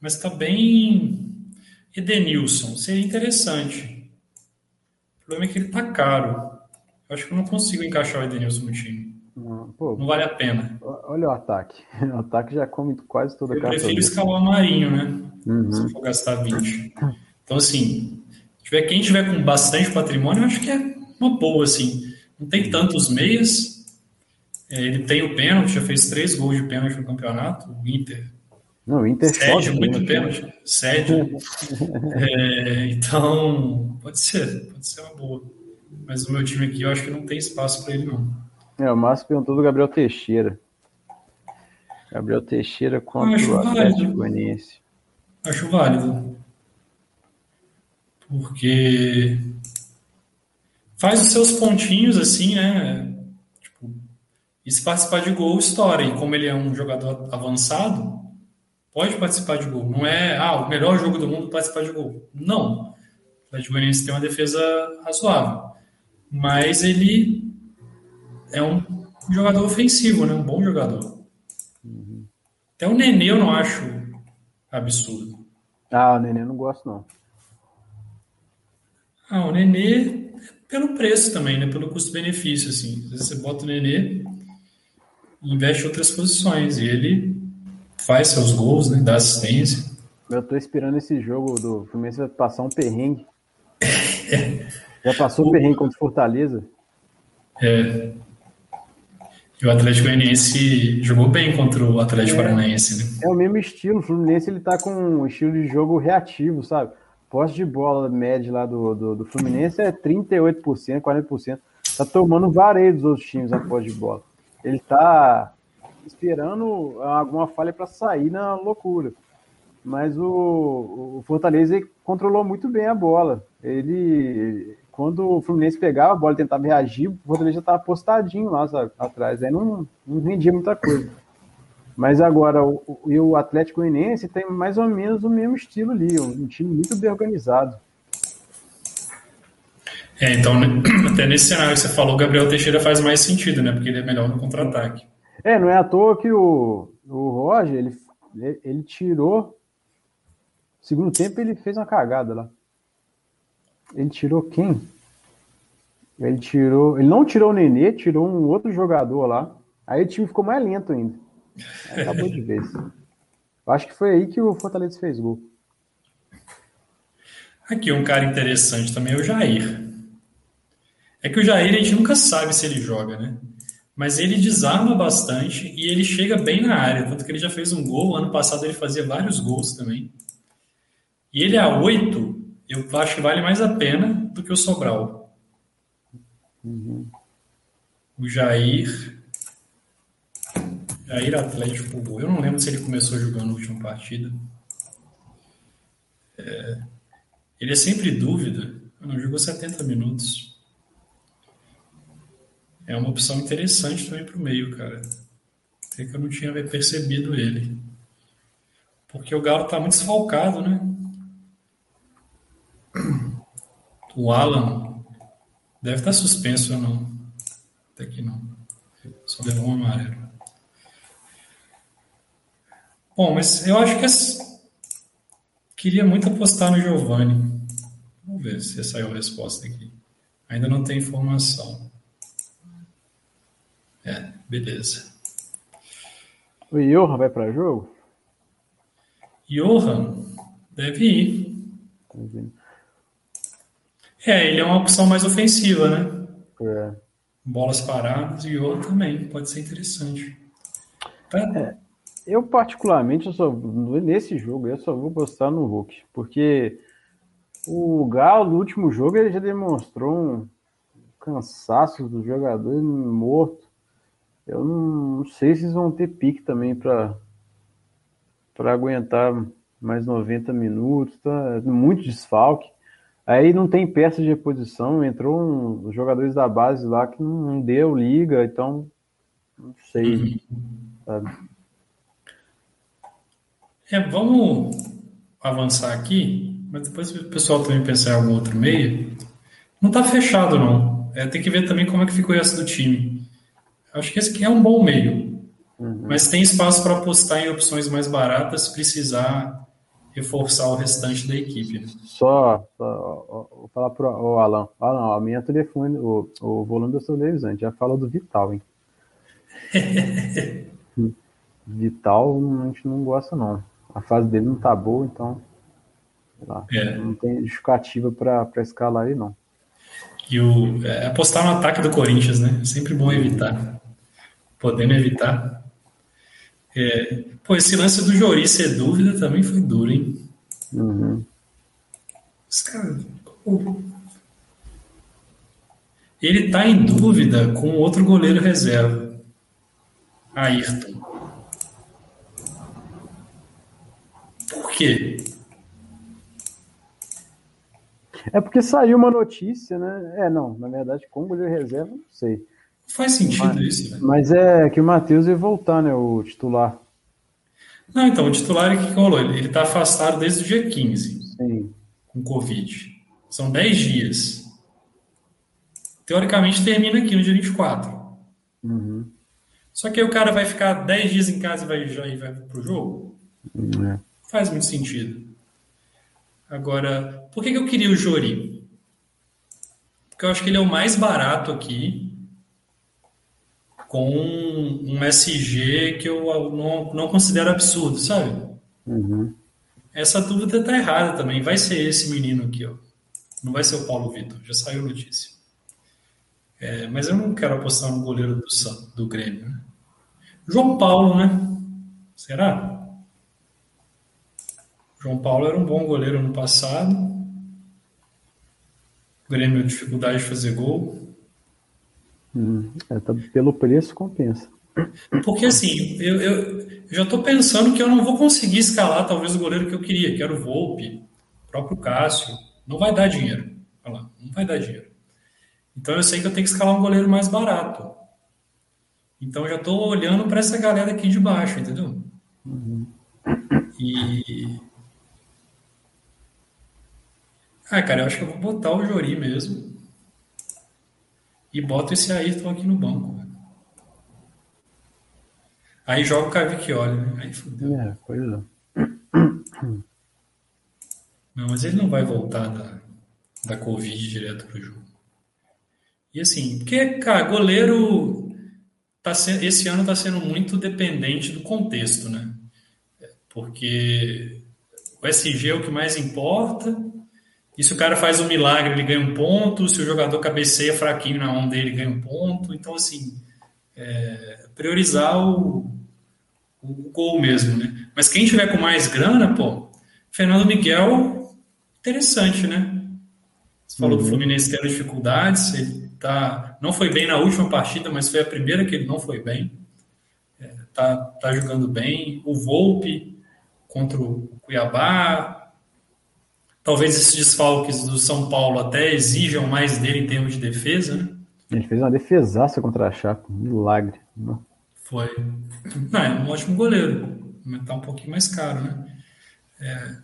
Mas está bem. Edenilson, seria interessante. O problema é que ele está caro. Eu acho que eu não consigo encaixar o Edenilson no time. Não, pô, não vale a pena. Olha o ataque. O ataque já come quase toda a Eu prefiro escalar o Marinho, né? Uhum. Se for gastar 20. Então, assim, tiver, quem tiver com bastante patrimônio, eu acho que é uma boa, assim. Não tem tantos meias. É, ele tem o pênalti, já fez três gols de pênalti no campeonato. O Inter. Não, o Inter cede muito pênalti. pênalti. Cede. é, então, pode ser. Pode ser uma boa. Mas o meu time aqui, eu acho que não tem espaço para ele, não. É, o Márcio perguntou do Gabriel Teixeira. Gabriel Teixeira contra o Atlético Goianiense. Acho válido. Porque faz os seus pontinhos assim, né? Tipo, e se participar de gol, estoura. E como ele é um jogador avançado, pode participar de gol. Não é, ah, o melhor jogo do mundo participar de gol. Não. O Atlético Goianiense tem uma defesa razoável. Mas ele é um jogador ofensivo, né? Um bom jogador. Uhum. Até o Nenê eu não acho absurdo. Ah, o Nenê eu não gosto, não. Ah, o Nenê pelo preço também, né? Pelo custo-benefício, assim. Às vezes você bota o Nenê e investe em outras posições. E ele faz seus gols, né? Dá assistência. Eu tô esperando esse jogo do Fluminense passar um perrengue. Já passou o perrengue contra o Fortaleza? É. E o Atlético Goianiense jogou bem contra o Atlético é, Paranaense, né? É o mesmo estilo. O Fluminense ele tá com um estilo de jogo reativo, sabe? Posse de bola média lá do, do, do Fluminense é 38%, 40%. Tá tomando vareio dos outros times a posse de bola. Ele tá esperando alguma falha para sair na loucura. Mas o, o Fortaleza controlou muito bem a bola. Ele, quando o Fluminense pegava a bola e tentava reagir, o Fortaleza já estava postadinho lá sabe, atrás. Aí não, não rendia muita coisa. Mas agora, o, o, o Atlético Goianiense tem mais ou menos o mesmo estilo ali, um time muito bem organizado. É, então, né, até nesse cenário que você falou, o Gabriel Teixeira faz mais sentido, né? Porque ele é melhor no contra-ataque. É, não é à toa que o, o Roger, ele, ele tirou. Segundo tempo, ele fez uma cagada lá. Ele tirou quem? Ele tirou. Ele não tirou o Nenê, tirou um outro jogador lá. Aí o time ficou mais lento ainda. Acabou de vez. Eu acho que foi aí que o Fortaleza fez gol. Aqui um cara interessante também é o Jair. É que o Jair a gente nunca sabe se ele joga, né? Mas ele desarma bastante e ele chega bem na área. Tanto que ele já fez um gol. Ano passado ele fazia vários gols também. E ele a 8, eu acho que vale mais a pena do que o Sobral. Uhum. O Jair Jair Atlético, eu não lembro se ele começou jogando na última partida. É, ele é sempre dúvida. Não jogou 70 minutos. É uma opção interessante também para o meio, cara. Até que eu não tinha percebido ele. Porque o Galo está muito desfalcado, né? O Alan deve estar suspenso ou não. Até que não. Só levou um amarelo. Bom, mas eu acho que é... queria muito apostar no Giovanni. Vamos ver se saiu a resposta aqui. Ainda não tem informação. É, beleza. O Johan vai para jogo? Johan deve ir. É, ele é uma opção mais ofensiva, né? É. Bolas paradas e outro também, pode ser interessante. Tá? É, eu, particularmente, eu só, nesse jogo, eu só vou postar no Hulk, porque o Galo, no último jogo, ele já demonstrou um cansaço do jogador morto. Eu não, sei se eles vão ter pique também para para aguentar mais 90 minutos, tá? Muito desfalque. Aí não tem peça de reposição, entrou um, os jogadores da base lá que não, deu liga, então não sei. Sabe? É, vamos avançar aqui, mas depois o pessoal também pensar em algum outro meio. Não está fechado, não. É, tem que ver também como é que ficou essa do time. Acho que esse aqui é um bom meio. Uhum. Mas tem espaço para apostar em opções mais baratas se precisar reforçar o restante da equipe. Né? Só, só vou falar para o Alan. Alan, a minha telefone, o, o volume da sua televisão, já fala do Vital, hein? Vital a gente não gosta, não a fase dele não tá boa, então lá, é. não tem justificativa para escalar aí, não. E o, é, apostar no ataque do Corinthians, né? Sempre bom evitar. Podendo evitar. É, pô, esse lance do Jori ser dúvida também foi duro, hein? Uhum. Os caras. Ele tá em dúvida com outro goleiro reserva, Ayrton. quê? É porque saiu uma notícia, né? É, não, na verdade, com goleiro reserva, não sei. Faz sentido mas, isso, né? Mas é que o Matheus ia voltar, né? O titular. Não, então, o titular é que rolou. Ele está afastado desde o dia 15. Sim. Com Covid. São 10 dias. Teoricamente termina aqui no dia 24. Uhum. Só que aí o cara vai ficar 10 dias em casa e vai, já, e vai pro jogo? É. Faz muito sentido. Agora, por que, que eu queria o Jori? Porque eu acho que ele é o mais barato aqui, com um SG que eu não, não considero absurdo, sabe? Uhum. Essa dúvida tá errada também. Vai ser esse menino aqui, ó. Não vai ser o Paulo Vitor, já saiu notícia. É, mas eu não quero apostar no goleiro do, do Grêmio. Né? João Paulo, né? Será? João Paulo era um bom goleiro no passado. O Grêmio dificuldade de fazer gol. Hum, é, tá, pelo preço compensa. Porque assim, eu, eu, já estou pensando que eu não vou conseguir escalar talvez o goleiro que eu queria, que era o Volpe, o próprio Cássio. Não vai dar dinheiro. Olha lá, não vai dar dinheiro. Então eu sei que eu tenho que escalar um goleiro mais barato. Então eu já estou olhando para essa galera aqui de baixo, entendeu? Uhum. E ah, cara, eu acho que eu vou botar o Jori mesmo. E boto esse Ayrton aqui no banco. Aí joga o Cavicchioli, né? Aí fudeu. É, pois é. Não, mas ele não vai voltar da, da Covid direto pro jogo. E assim, porque, cara, goleiro tá sendo, esse ano tá sendo muito dependente do contexto, né? Porque o SG é o que mais importa, e se o cara faz um milagre, ele ganha um ponto. Se o jogador cabeceia fraquinho na mão dele, ganha um ponto. Então, assim, é, priorizar o, o, gol mesmo, né? Mas quem tiver com mais grana, pô, Fernando Miguel, interessante, né? Você falou uhum. do Fluminense tendo dificuldades, ele tá, não foi bem na última partida, mas foi a primeira que ele não foi bem. É, tá, tá jogando bem. O Volpe contra o Cuiabá, Talvez esses desfalques do São Paulo até exijam mais dele em termos de defesa, né? Ele fez uma defesaça contra a Chape, um milagre. Não? Foi. Não, é um ótimo goleiro, mas tá um pouquinho mais caro, né? É...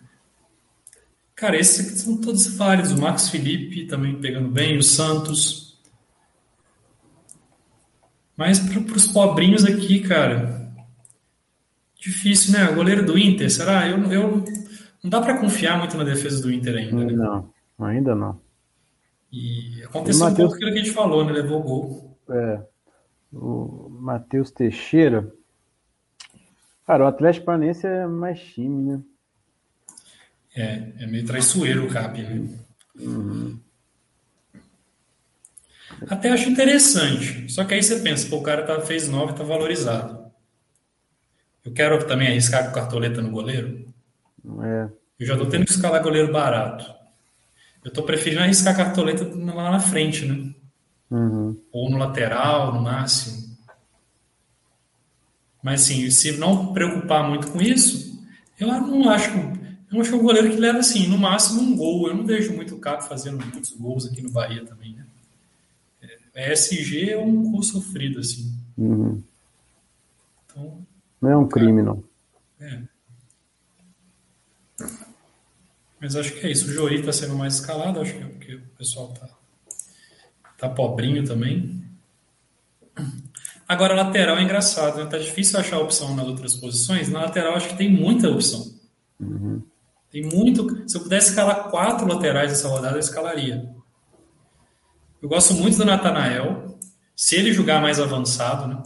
Cara, esses aqui são todos válidos. O Marcos Felipe também pegando bem, o Santos. Mas para os pobrinhos aqui, cara, difícil, né? O goleiro do Inter, será? Eu, eu não dá para confiar muito na defesa do Inter ainda. Né? Não, ainda não. E aconteceu Mateus... um pouco aquilo que a gente falou, né? Levou o gol. É. O Matheus Teixeira. Cara, o Atlético Paranaense é mais time, né? É, é meio traiçoeiro o Cap, né? Uhum. Até acho interessante. Só que aí você pensa, pô, o cara tá, fez 9 e tá valorizado. Eu quero também arriscar com cartoleta no goleiro? É. Eu já tô tendo que escalar goleiro barato. Eu tô preferindo arriscar cartoleta lá na frente, né? Uhum. Ou no lateral, no máximo. Mas assim, se não preocupar muito com isso, eu não acho. Eu acho que é um goleiro que leva assim, no máximo um gol. Eu não vejo muito o Caco fazendo muitos gols aqui no Bahia também, né? É, SG é um gol sofrido, assim. Uhum. Então, Não é um crime, não. é. Mas acho que é isso. O Jori está sendo mais escalado, acho que, que o pessoal tá, tá pobrinho também. Agora, lateral é engraçado, né? Tá difícil achar opção nas outras posições. Na lateral, acho que tem muita opção. Tem muito. Se eu pudesse escalar quatro laterais nessa rodada, eu escalaria. Eu gosto muito do Natanael. Se ele jogar mais avançado, né?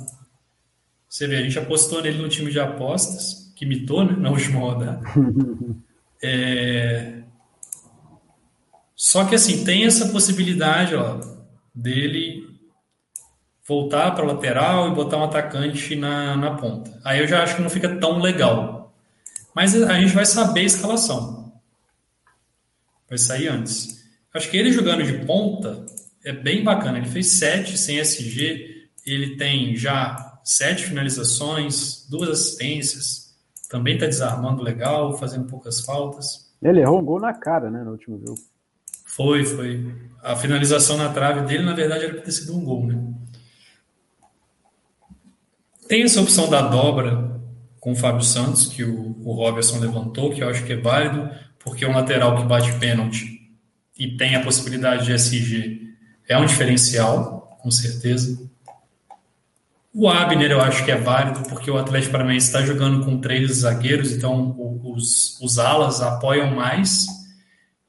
Você vê, a gente apostou nele no time de apostas, que mitou, né? Na última rodada. É... Só que assim, tem essa possibilidade ó, dele voltar para lateral e botar um atacante na, na ponta. Aí eu já acho que não fica tão legal. Mas a gente vai saber a escalação. Vai sair antes. Acho que ele jogando de ponta é bem bacana. Ele fez 7 sem SG. Ele tem já 7 finalizações, duas assistências. Também está desarmando legal, fazendo poucas faltas. Ele errou um gol na cara, né, no último jogo. Foi, foi. A finalização na trave dele, na verdade, era para ter sido um gol, né? Tem essa opção da dobra com o Fábio Santos, que o, o Robertson levantou, que eu acho que é válido, porque um lateral que bate pênalti e tem a possibilidade de SG é um diferencial, com certeza. O Abner eu acho que é válido, porque o Atlético Paranaense está jogando com três zagueiros, então os, os alas apoiam mais,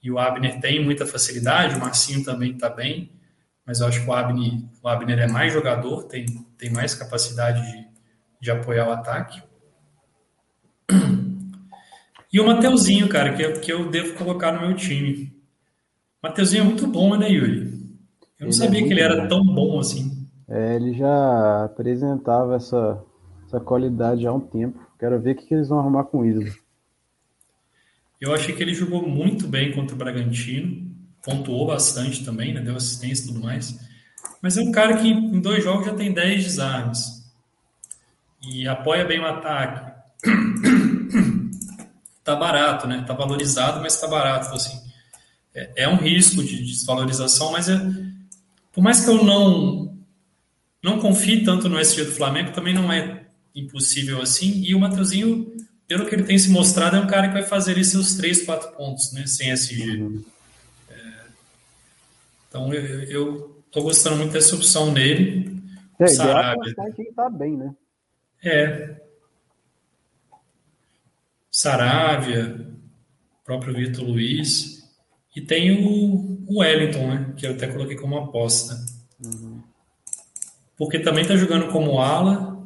e o Abner tem muita facilidade, o Marcinho também está bem, mas eu acho que o Abner, o Abner é mais jogador, tem, tem mais capacidade de, de apoiar o ataque. E o Mateuzinho, cara, que eu, que eu devo colocar no meu time. O Mateuzinho é muito bom, né, Yuri? Eu não Ele é sabia que muito ele era bom. tão bom assim. É, ele já apresentava essa, essa qualidade há um tempo. Quero ver o que, eles vão arrumar com o. Eu achei que ele jogou muito bem contra o Bragantino, pontuou bastante também, né? deu assistência e tudo mais. Mas é um cara que em dois jogos já tem 10 desarmes e apoia bem o ataque. tá barato, né? Tá valorizado, mas tá barato. Assim, é, é um risco de desvalorização, mas é, por mais que eu não não confie tanto no SG do Flamengo, também não é impossível assim. E o Mateuzinho, pelo que ele tem se mostrado, é um cara que vai fazer ali seus 3, 4 pontos, né? Sem SG. Então eu, eu tô gostando muito dessa opção nele. É, O é Sarabia. quem tá bem, né? É. Saravia, próprio Vitor Luiz. E tem o, o Wellington, né? Que eu até coloquei como aposta. Porque também tá jogando como ala.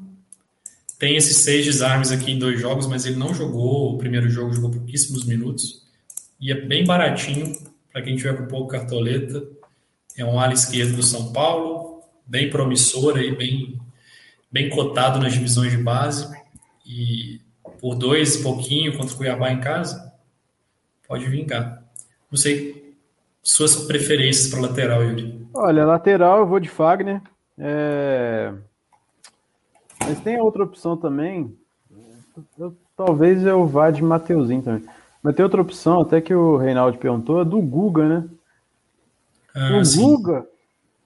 Tem esses seis desarmes aqui em dois jogos, mas ele não jogou. O primeiro jogo jogou pouquíssimos minutos. E é bem baratinho para quem tiver com pouco cartoleta. É um ala esquerdo do São Paulo, bem promissor aí, bem, bem cotado nas divisões de base. E por dois pouquinho contra o Cuiabá em casa, pode vingar. Não sei suas preferências para lateral, Yuri. Olha, lateral eu vou de Fagner. É, Mas tem outra opção também. Eu- Talvez eu vá de Mateuzinho também. Mas tem outra opção, até que o Reinaldo perguntou, é do Guga, né? Ah, o sim. Guga,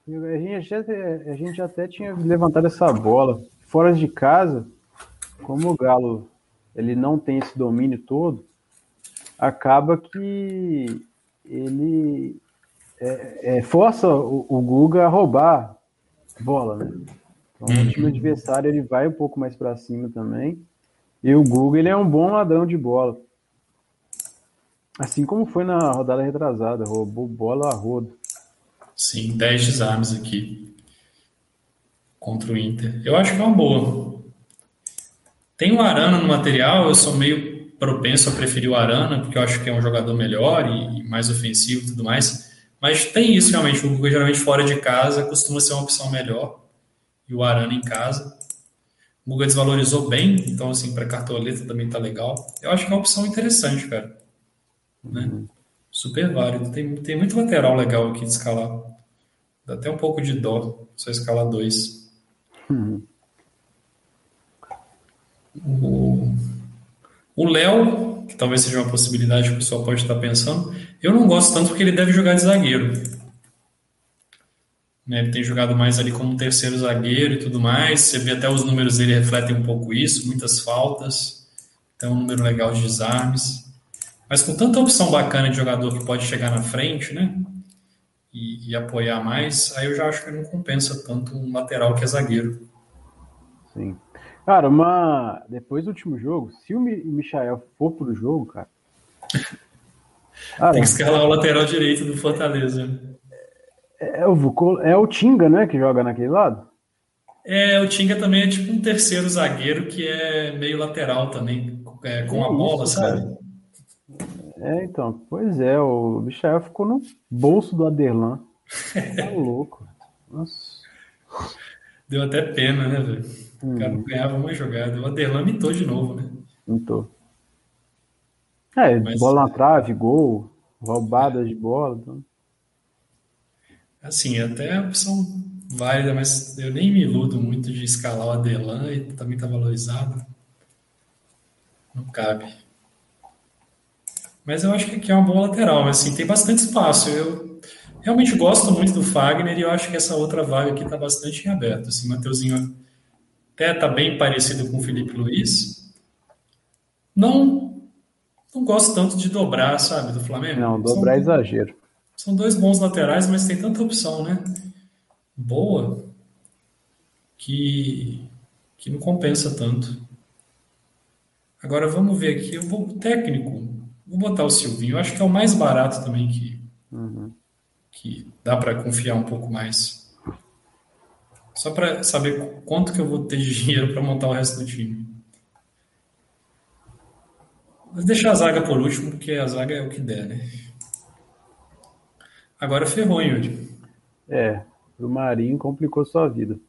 a gente, até, a gente até tinha levantado essa bola. Fora de casa, como o Galo ele não tem esse domínio todo, acaba que ele é, é, força o, o Guga a roubar bola, né? Então o time adversário ele vai um pouco mais para cima também. E o Guga ele é um bom ladrão de bola. Assim como foi na rodada retrasada, roubou bola a rodo. Sim, 10 desarmes aqui contra o Inter. Eu acho que é uma boa. Tem o Arana no material, eu sou meio propenso a preferir o Arana, porque eu acho que é um jogador melhor e, e mais ofensivo e tudo mais. Mas tem isso realmente, o Guga geralmente fora de casa costuma ser uma opção melhor. E o Arana em casa. O Guga desvalorizou bem, então assim, para cartoleta também tá legal. Eu acho que é uma opção interessante, cara. Né? Uhum. Super válido. Tem, tem muito lateral legal aqui de escalar. Dá até um pouco de dó só escalar dois. Uhum. O Léo, que talvez seja uma possibilidade que o pessoal pode estar pensando, eu não gosto tanto porque ele deve jogar de zagueiro. Né, ele tem jogado mais ali como terceiro zagueiro e tudo mais. Você vê até os números dele refletem um pouco isso, muitas faltas. Então, um número legal de desarmes. Mas com tanta opção bacana de jogador que pode chegar na frente, né? E, e apoiar mais, aí eu já acho que não compensa tanto um lateral que é zagueiro. Sim. Cara, uma. Depois do último jogo, se o Michael for pro jogo, cara. Cara Tem que escalar o lateral direito do Fortaleza. É, é, o, é o Tinga, né, que joga naquele lado? É, o Tinga também é tipo um terceiro zagueiro que é meio lateral também, é, com a bola, isso, sabe? Cara. É, então, pois é, o Michael ficou no bolso do Aderlan. Tá louco. Nossa. Deu até pena, né, velho? O cara não ganhava uma jogada. O Aderlan mitou de novo, né? Mitou. É, Mas, bola na trave, gol, roubada de bola. Então... Assim, até a opção válida, mas eu nem me iludo muito de escalar o Aderlan e também tá valorizado. Não cabe. Mas eu acho que aqui é uma boa lateral, mas assim, tem bastante espaço. Eu realmente gosto muito do Fagner e eu acho que essa outra vaga aqui tá bastante em aberto. Assim, Mateuzinho até está bem parecido com o Felipe Luiz. Não, não gosto tanto de dobrar, sabe, do Flamengo. Não, dobrar é exagero. São dois bons laterais, mas tem tanta opção, né? Boa que, que não compensa tanto. Agora vamos ver aqui o técnico. Vou botar o Silvinho. Eu acho que é o mais barato também que, uhum. que dá para confiar um pouco mais. Só para saber quanto que eu vou ter de dinheiro para montar o resto do time. Vou deixar a zaga por último, porque a zaga é o que der, né? Agora ferrou, hein, Yuri? É, o Marinho complicou sua vida.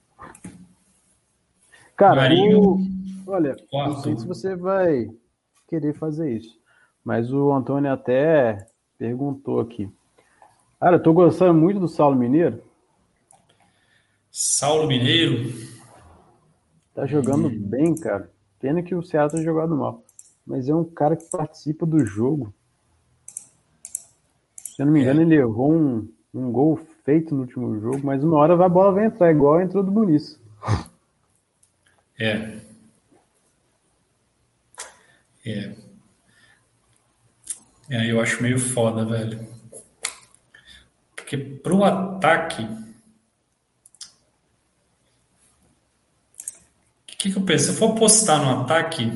Cara, Marinho, o... olha, não sei se você vai querer fazer isso, mas o Antônio até perguntou aqui. Cara, eu tô gostando muito do Saulo Mineiro. Saulo Mineiro. Tá jogando hum. bem, cara. Pena que o Ceará tá jogando mal. Mas é um cara que participa do jogo. Se eu não me engano, é. ele errou um, um gol feito no último jogo, mas uma hora a bola vai entrar, igual entrou do Muniz. É. É. É, eu acho meio foda, velho. Porque pro ataque O que, que eu penso? Se eu for apostar no ataque,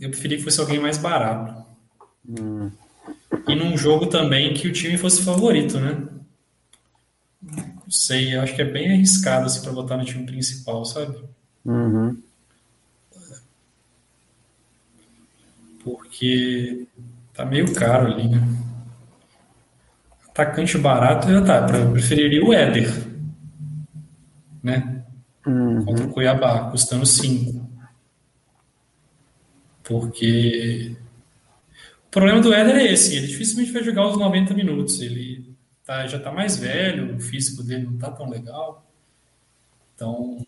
eu preferia que fosse alguém mais barato. Hum. E num jogo também que o time fosse favorito, né? Não sei, acho que é bem arriscado assim, para botar no time principal, sabe? Uhum. Porque tá meio caro ali, né? Atacante barato, já tá. Eu preferiria o Éder, né? uhum. contra o Cuiabá, custando 5. Porque o problema do Éder é esse, ele dificilmente vai jogar os 90 minutos. Ele tá, já está mais velho, o físico dele não está tão legal. Então.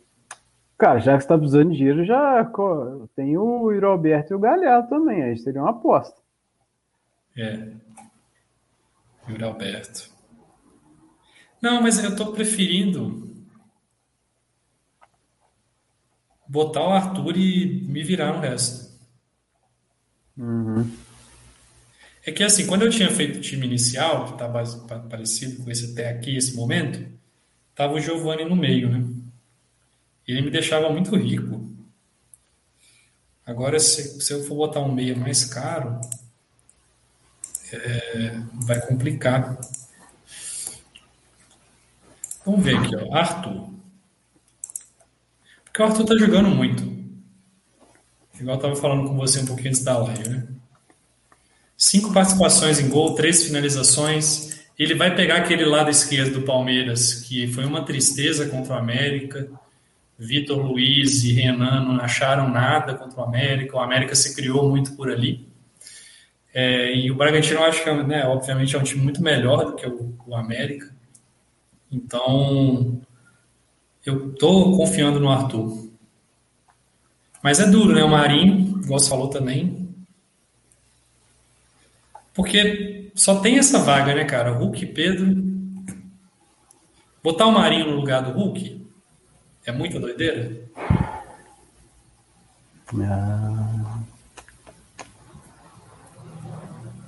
Cara, já que você tá precisando de dinheiro, já tem o Alberto e o Galhardo também. Aí seria uma aposta. É. Yuri Alberto. Não, mas eu estou preferindo botar o Arthur e me virar no resto. Uhum. É que assim, quando eu tinha feito o time inicial, que estava parecido com esse até aqui, esse momento, tava o Giovanni no meio, né? Ele me deixava muito rico. Agora, se, se eu for botar um meia mais caro, é, vai complicar. Vamos ver aqui, ó. Arthur. Porque o Arthur tá jogando muito. Igual eu tava falando com você um pouquinho antes da live, né? Cinco participações em gol, três finalizações. ele vai pegar aquele lado esquerdo do Palmeiras, que foi uma tristeza contra o América. Vitor Luiz e Renan não acharam nada contra o América. O América se criou muito por ali. É, e o Bragantino, eu acho que, né, obviamente, é um time muito melhor do que o, o América. Então, eu tô confiando no Arthur. Mas é duro, né? O Marinho, igual você falou também. Porque só tem essa vaga, né, cara? Hulk e Pedro. Botar o Marinho no lugar do Hulk é muita doideira? Ah,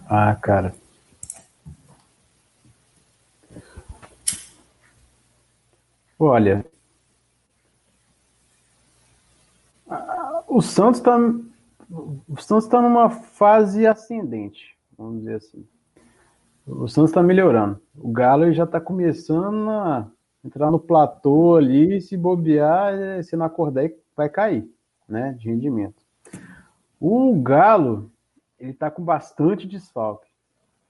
ah cara. Olha, o Santos está o Santos está numa fase ascendente, vamos dizer assim. O Santos está melhorando. O Galo já está começando a entrar no platô ali, se bobear, é, se não acordar, vai cair, né, de rendimento. O Galo, ele está com bastante desfalque.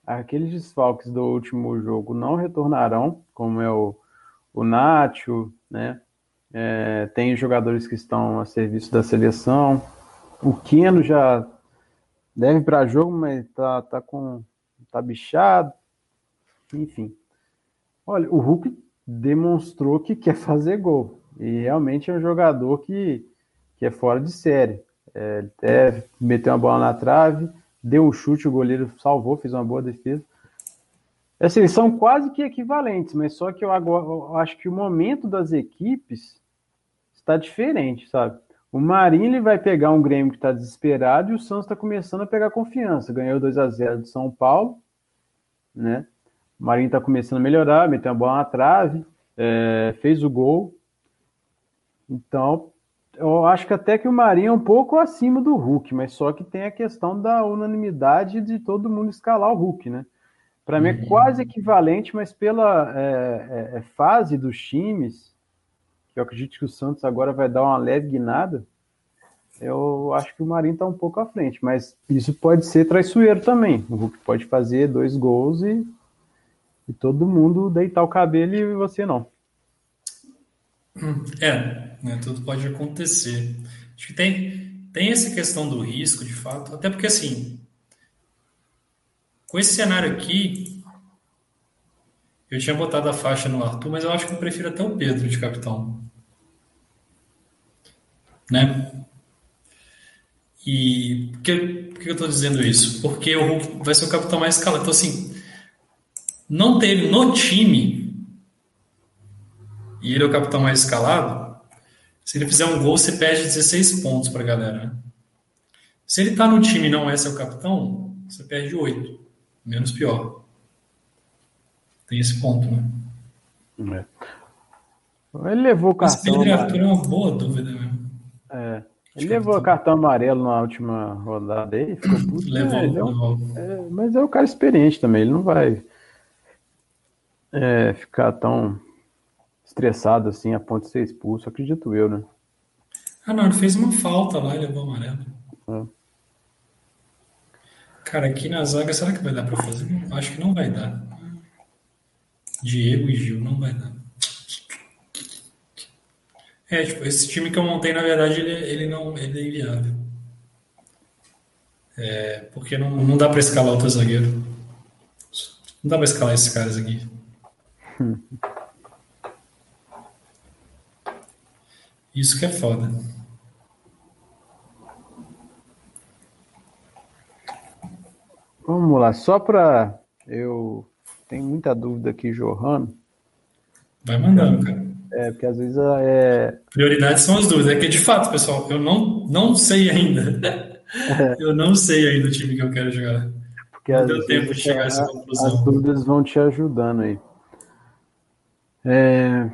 Aqueles desfalques do último jogo não retornarão, como é o, o Nacho, né, é, tem jogadores que estão a serviço da seleção. O Keno já deve para jogo, mas tá, tá com tá bichado. Enfim. Olha, o Hulk demonstrou que quer fazer gol. E realmente é um jogador que, que é fora de série. É, ele até meteu uma bola na trave, deu um chute, o goleiro salvou, fez uma boa defesa. Assim, são quase que equivalentes, mas só que eu, agora, eu acho que o momento das equipes está diferente, sabe? O Marinho ele vai pegar um Grêmio que está desesperado e o Santos está começando a pegar confiança. Ganhou 2 a 0 do São Paulo, né? O Marinho está começando a melhorar, meteu uma bola na trave, é, fez o gol. Então, eu acho que até que o Marinho é um pouco acima do Hulk, mas só que tem a questão da unanimidade de todo mundo escalar o Hulk, né? Para mim é uhum. quase equivalente, mas pela é, é, é, fase dos times, eu acredito que o Santos agora vai dar uma leve guinada, eu acho que o Marinho está um pouco à frente, mas isso pode ser traiçoeiro também. O Hulk pode fazer dois gols e e todo mundo deitar o cabelo e você não. É, né, tudo pode acontecer. Acho que tem, tem essa questão do risco, de fato, até porque assim, com esse cenário aqui, eu tinha botado a faixa no Arthur, mas eu acho que eu prefiro até o Pedro de capitão. Né? E por que, por que eu estou dizendo isso? Porque o Hulk vai ser o capitão mais escalado. Então, assim, não ter no time, e ele é o capitão mais escalado, se ele fizer um gol, você perde 16 pontos para a galera. Né? Se ele está no time e não é seu capitão, você perde 8. Menos pior. Tem esse ponto, né? É. Ele levou o cartão. Mas Pedro Arthur é uma boa dúvida mesmo. É. Ele levou o cartão amarelo na última rodada aí, ficou puto. levou, é, levou. É, mas é o cara experiente também, ele não vai é, ficar tão estressado assim a ponto de ser expulso, acredito eu, né? Ah, não, ele fez uma falta lá e levou amarelo. É. Cara, aqui na zaga, será que vai dar para fazer? Acho que não vai dar. Diego e Gil, não vai dar. É, tipo, esse time que eu montei, na verdade, ele, ele não ele é inviável. É, porque não, não dá para escalar outro zagueiro. Não dá para escalar esses caras aqui. Isso que é foda. Vamos lá, só para eu tenho muita dúvida aqui, Johan. Vai mandando, cara. É, porque às vezes é. Prioridades são as dúvidas. É que de fato, pessoal, eu não, não sei ainda. É. Eu não sei ainda o time que eu quero jogar. Porque não deu tempo de chegar a essa conclusão. As dúvidas vão te ajudando aí. É,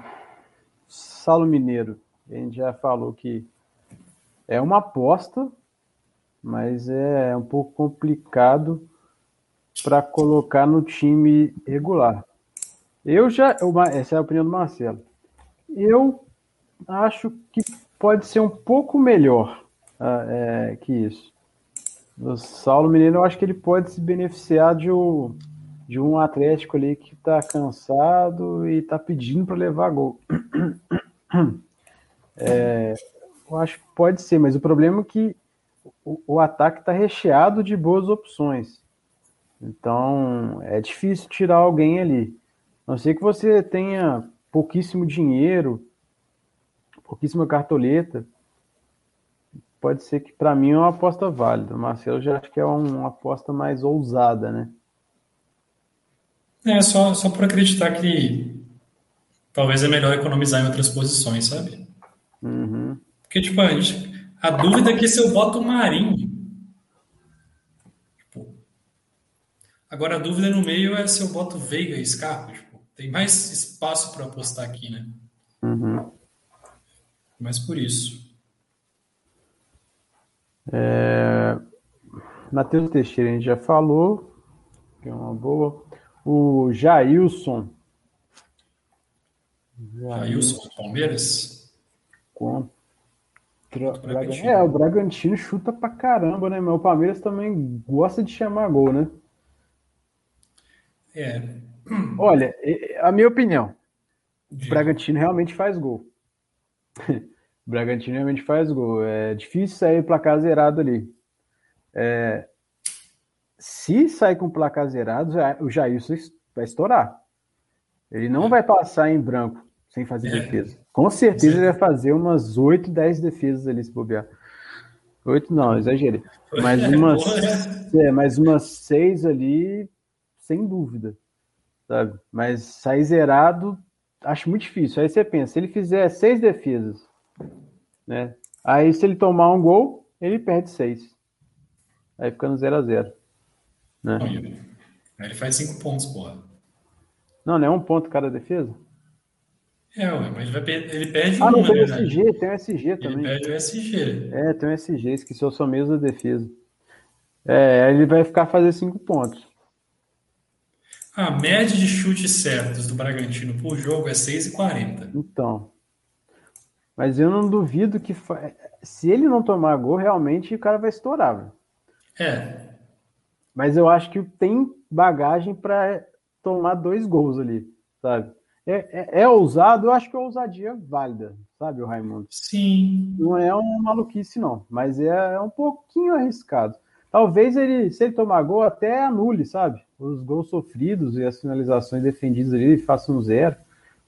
Salo Mineiro, a gente já falou que é uma aposta, mas é um pouco complicado para colocar no time regular. Eu já, essa é a opinião do Marcelo. Eu acho que pode ser um pouco melhor uh, é, que isso. O Saulo Mineiro, eu acho que ele pode se beneficiar de, de um Atlético ali que está cansado e está pedindo para levar gol. É, eu acho que pode ser, mas o problema é que o, o ataque está recheado de boas opções. Então é difícil tirar alguém ali. A não ser que você tenha pouquíssimo dinheiro, pouquíssima cartoleta. Pode ser que para mim é uma aposta válida. O Marcelo já acho que é uma aposta mais ousada, né? É, só, só por acreditar que talvez é melhor economizar em outras posições, sabe? Uhum. Porque, tipo, a, gente, a dúvida é que se eu boto o Marinho. Tipo, agora a dúvida no meio é se eu boto Veiga e Scarpa. Tipo, tem mais espaço para apostar aqui, né? Uhum. Mas por isso. É... Matheus Teixeira, a gente já falou, que é uma boa. O Jailson. Jailson, Palmeiras? Contra. Bragantino. É, o Bragantino chuta pra caramba, né? Mas o Palmeiras também gosta de chamar gol, né? É. Olha, a minha opinião, o Bragantino realmente faz gol. o Bragantino realmente faz gol. É difícil sair placar zerado ali. É, se sair com placar zerado, o Jailson vai estourar. Ele não vai passar em branco sem fazer é. defesa. Com certeza Sim. ele vai fazer umas 8, 10 defesas ali se bobear. 8 não, exagerei. Mas umas, é, mais umas 6 ali, sem dúvida. Sabe? Mas sair zerado, acho muito difícil. Aí você pensa, se ele fizer 6 defesas, né? Aí se ele tomar um gol, ele perde 6. Aí fica no 0 a 0 né? Aí ele faz cinco pontos, porra. Não, não é um ponto cada defesa? É, ué, mas ele, vai per ele perde ah, uma, não, tem o SG, tem o SG também. Ele perde o SG. É, tem o SG, esqueci o sua mesa defesa. É, ele vai ficar fazer cinco pontos. A média de chutes certos do Bragantino por jogo é 6,40. Então. Mas eu não duvido que. Se ele não tomar gol, realmente o cara vai estourar. Véio. É. Mas eu acho que tem bagagem para tomar dois gols ali, sabe? É, é, é, ousado, eu acho que é ousadia válida, sabe, o Raimundo? Sim. Não é uma maluquice, não, mas é, é um pouquinho arriscado. Talvez ele, se ele tomar gol, até anule, sabe? Os gols sofridos e as finalizações defendidas ali, faça um zero.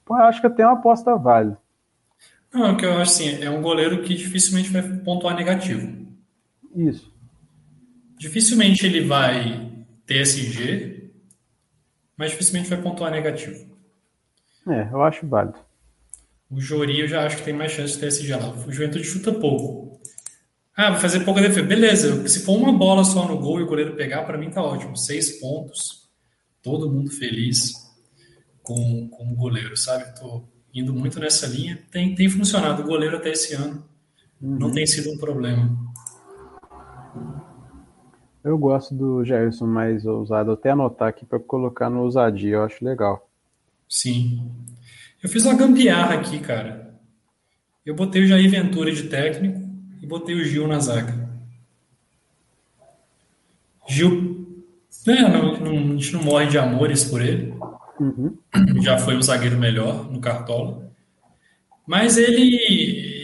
Pô, eu acho que até uma aposta válida. Não, é que eu acho assim, é um goleiro que dificilmente vai pontuar negativo. Isso. Dificilmente ele vai TSG, mas dificilmente vai pontuar negativo. É, eu acho válido. O Jori eu já acho que tem mais chance de TSG lá. O Juventude chuta pouco. Ah, vai fazer pouca defesa. Beleza, se for uma bola só no gol e o goleiro pegar, para mim tá ótimo. Seis pontos, todo mundo feliz com, com o goleiro, sabe? Tô indo muito nessa linha. Tem, tem funcionado. O goleiro até esse ano uhum. não tem sido um problema. Eu gosto do Gerson mais ousado, até anotar aqui para colocar no ousadia, eu acho legal. Sim. Eu fiz uma gambiarra aqui, cara. Eu botei o Jair Ventura de técnico e botei o Gil na zaga. Gil, né, não, não, a gente não morre de amores por ele. Uhum. Já foi um zagueiro melhor no Cartola. Mas ele,